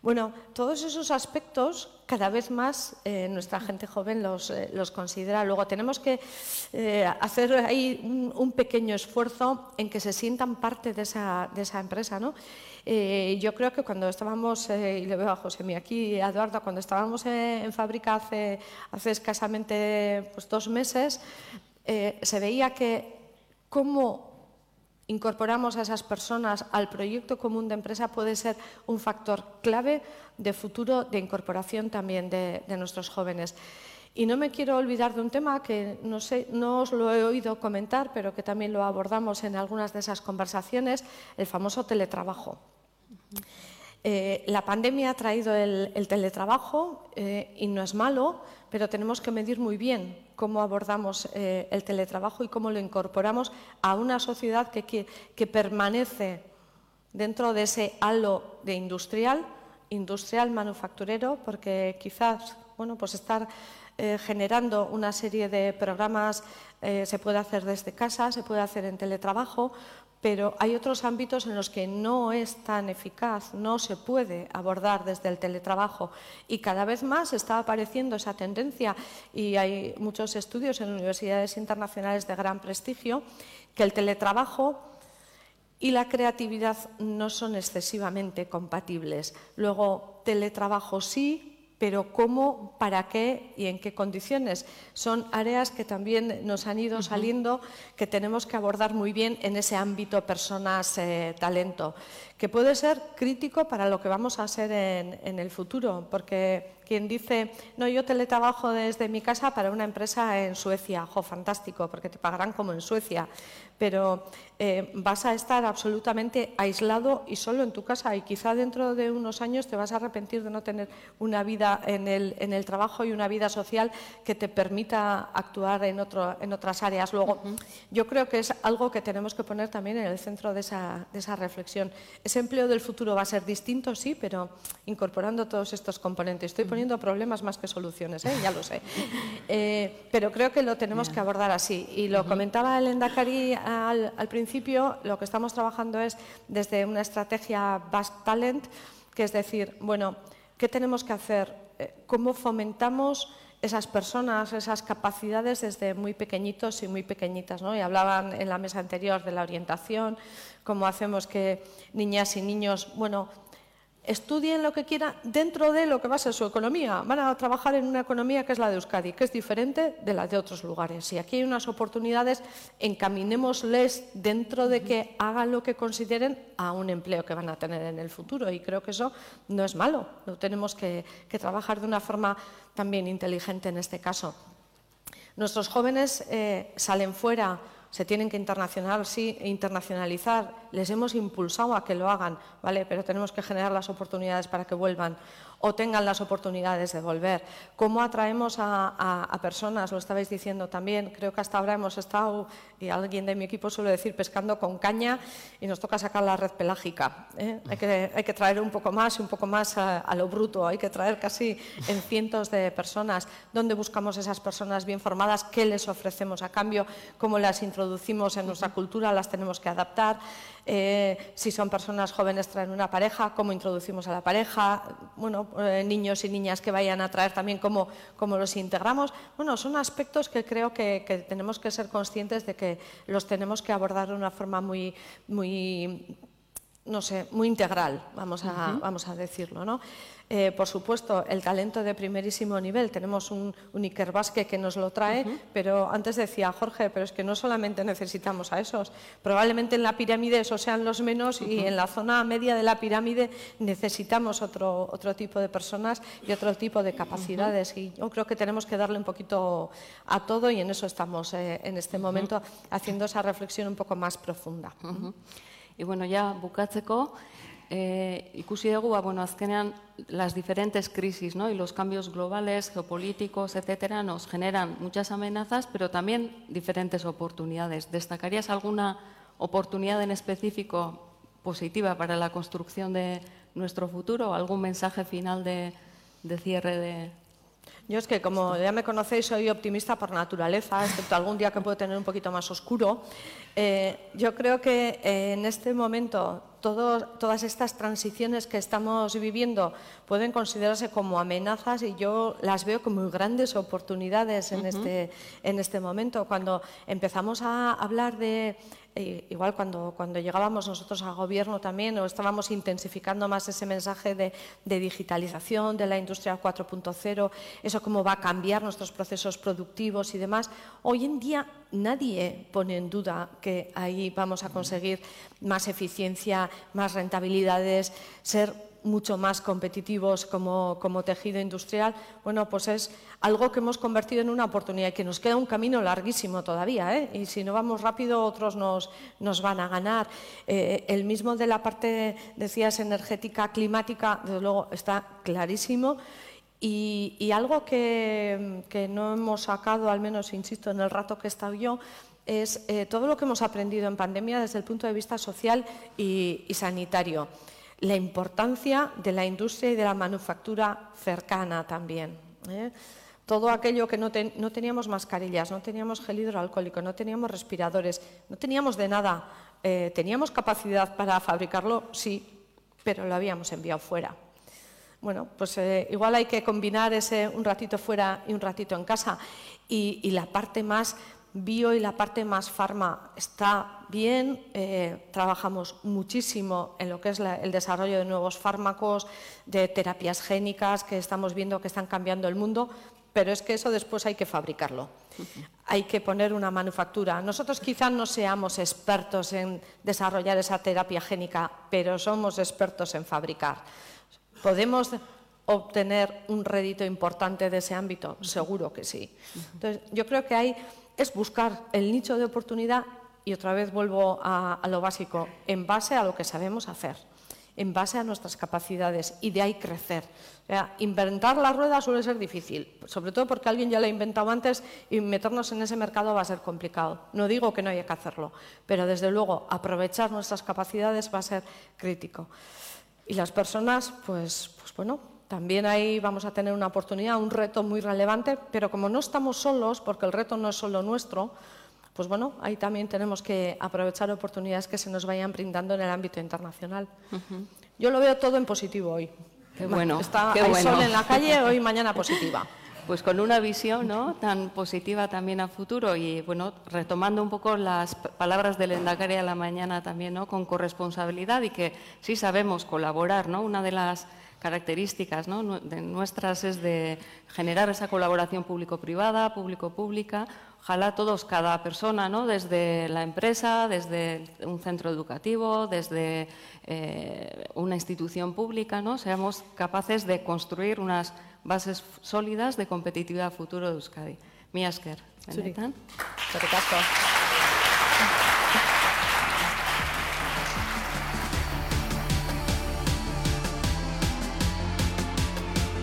Bueno, todos esos aspectos cada vez más eh, nuestra gente joven los, eh, los, considera. Luego tenemos que hacer ahí un, pequeño esfuerzo en que se sientan parte de esa, de esa empresa. ¿no? Yo creo que cuando estábamos, y le veo a José aquí a Eduardo, cuando estábamos en fábrica hace, hace escasamente pues, dos meses, se veía que cómo incorporamos a esas personas al proyecto común de empresa puede ser un factor clave de futuro de incorporación también de, de nuestros jóvenes. Y no me quiero olvidar de un tema que no, sé, no os lo he oído comentar, pero que también lo abordamos en algunas de esas conversaciones, el famoso teletrabajo. Eh, la pandemia ha traído el, el teletrabajo eh, y no es malo, pero tenemos que medir muy bien cómo abordamos eh, el teletrabajo y cómo lo incorporamos a una sociedad que, que, permanece dentro de ese halo de industrial, industrial manufacturero, porque quizás bueno, pues estar eh, generando una serie de programas eh, se puede hacer desde casa, se puede hacer en teletrabajo, pero hay otros ámbitos en los que no es tan eficaz, no se puede abordar desde el teletrabajo y cada vez más está apareciendo esa tendencia y hay muchos estudios en universidades internacionales de gran prestigio que el teletrabajo y la creatividad no son excesivamente compatibles. Luego, teletrabajo sí, pero cómo, para qué y en qué condiciones. Son áreas que también nos han ido saliendo, que tenemos que abordar muy bien en ese ámbito personas-talento, eh, que puede ser crítico para lo que vamos a ser en, en, el futuro, porque quien dice, no, yo teletrabajo desde mi casa para una empresa en Suecia, jo, fantástico, porque te pagarán como en Suecia, pero eh, vas a estar absolutamente aislado y solo en tu casa y quizá dentro de unos años te vas a arrepentir de no tener una vida en el, en el trabajo y una vida social que te permita actuar en, otro, en otras áreas. Luego, uh -huh. yo creo que es algo que tenemos que poner también en el centro de esa, de esa reflexión. Ese empleo del futuro va a ser distinto, sí, pero incorporando todos estos componentes. Estoy poniendo problemas más que soluciones, ¿eh? ya lo sé. [laughs] Eh, pero creo que lo tenemos que abordar así. Y lo uh -huh. comentaba el Endacari al, al principio, lo que estamos trabajando es desde una estrategia Basque Talent, que es decir, bueno, ¿qué tenemos que hacer? Eh, ¿Cómo fomentamos esas personas, esas capacidades desde muy pequeñitos y muy pequeñitas. ¿no? Y hablaban en la mesa anterior de la orientación, cómo hacemos que niñas y niños, bueno, estudien lo que quieran dentro de lo que va a ser su economía. Van a trabajar en una economía que es la de Euskadi, que es diferente de la de otros lugares. Y aquí hay unas oportunidades, encaminémosles dentro de que hagan lo que consideren a un empleo que van a tener en el futuro. Y creo que eso no es malo. Lo tenemos que, trabajar de una forma también inteligente en este caso. Nuestros jóvenes eh, salen fuera se tienen que internacional, sí, internacionalizar. Les hemos impulsado a que lo hagan, ¿vale? Pero tenemos que generar las oportunidades para que vuelvan. O tengan las oportunidades de volver. ¿Cómo atraemos a, personas? Lo estabais diciendo también. Creo que hasta ahora hemos estado, y alguien de mi equipo suele decir, pescando con caña y nos toca sacar la red pelágica. ¿eh? Hay, que, hay, que, traer un poco más y un poco más a, lo bruto. Hay que traer casi en cientos de personas. ¿Dónde buscamos esas personas bien formadas? ¿Qué les ofrecemos a cambio? ¿Cómo las introducimos en nuestra cultura? ¿Las tenemos que adaptar? Eh, si son personas jóvenes traen una pareja, cómo introducimos a la pareja, bueno, eh, niños y niñas que vayan a traer también cómo, cómo los integramos. Bueno, son aspectos que creo que, tenemos que ser conscientes de que los tenemos que abordar de una forma muy, muy no sé, muy integral, vamos a, vamos a decirlo. ¿no? Eh, por supuesto, el talento de primerísimo nivel, tenemos un, un Iker que nos lo trae, pero antes decía Jorge, pero es que no solamente necesitamos a esos, probablemente en la pirámide esos sean los menos y en la zona media de la pirámide necesitamos otro, otro tipo de personas y otro tipo de capacidades. Y yo creo que tenemos que darle un poquito a todo y en eso estamos eh, en este momento haciendo esa reflexión un poco más profunda. Y bueno, ya bukatzeko, eh, ikusi dugu, ba, bueno, azkenean las diferentes crisis ¿no? y los cambios globales, geopolíticos, etcétera, nos generan muchas amenazas, pero también diferentes oportunidades. ¿Destacarías alguna oportunidad en específico positiva para la construcción de nuestro futuro? ¿Algún mensaje final de, de cierre de, yo es que, como ya me conocéis, soy optimista por naturaleza, excepto algún día que puedo tener un poquito más oscuro. Eh, yo creo que eh, en este momento todas estas transiciones que estamos viviendo pueden considerarse como amenazas y yo las veo como grandes oportunidades en, este, en este momento. Cuando empezamos a hablar de eh, igual cuando, cuando llegábamos nosotros al gobierno también, o estábamos intensificando más ese mensaje de, digitalización, de la industria 4.0, eso cómo va a cambiar nuestros procesos productivos y demás. Hoy en día nadie pone en duda que ahí vamos a conseguir más eficiencia, más rentabilidades, ser mucho más competitivos como, tejido industrial, bueno, pues es algo que hemos convertido en una oportunidad y que nos queda un camino larguísimo todavía. ¿eh? Y si no vamos rápido, otros nos, nos van a ganar. Eh, el mismo de la parte, decías, energética, climática, desde luego está clarísimo. Y, algo que, no hemos sacado, al menos, insisto, en el rato que he estado yo, es eh, todo lo que hemos aprendido en pandemia desde el punto de vista social y sanitario la importancia de la industria y de la manufactura cercana también. ¿eh? Todo aquello que no, teníamos mascarillas, no teníamos gel hidroalcohólico, no teníamos respiradores, no teníamos de nada. Eh, ¿Teníamos capacidad para fabricarlo? Sí, pero lo habíamos enviado fuera. Bueno, pues eh, igual hay que combinar ese un ratito fuera y un ratito en casa. y la parte más bio y la parte más farma está bien, eh, trabajamos muchísimo en lo que es el desarrollo de nuevos fármacos, de terapias génicas que estamos viendo que están cambiando el mundo, pero es que eso después hay que fabricarlo. Hay que poner una manufactura. Nosotros quizás no seamos expertos en desarrollar esa terapia génica, pero somos expertos en fabricar. ¿Podemos obtener un rédito importante de ese ámbito? Seguro que sí. Entonces, yo creo que hay es buscar el nicho de oportunidad y otra vez vuelvo a, lo básico, en base a lo que sabemos hacer, en base a nuestras capacidades y de ahí crecer. Inventar la rueda suele ser difícil, sobre todo porque alguien ya la ha inventado antes y meternos en ese mercado va a ser complicado. No digo que no haya que hacerlo, pero desde luego aprovechar nuestras capacidades va a ser crítico. Y las personas, pues, pues bueno, también ahí vamos a tener una oportunidad, un reto muy relevante, pero como no estamos solos, porque el reto no es solo nuestro, pues bueno, ahí también tenemos que aprovechar oportunidades que se nos vayan brindando en el ámbito internacional. Yo lo veo todo en positivo hoy. Qué bueno. Está qué sol en la calle, hoy mañana positiva. [laughs] Pues con una visión ¿no? tan positiva también a futuro y bueno, retomando un poco las palabras del Endacari a la mañana también, ¿no? con corresponsabilidad y que sí sabemos colaborar, ¿no? Una de las características de nuestras es de generar esa colaboración público-privada, público-pública. Ojalá todos, cada persona, ¿no? desde la empresa, desde un centro educativo, desde eh, una institución pública, ¿no? seamos capaces de construir unas bases sólidas de competitividad futuro de Euskadi. Mi asker,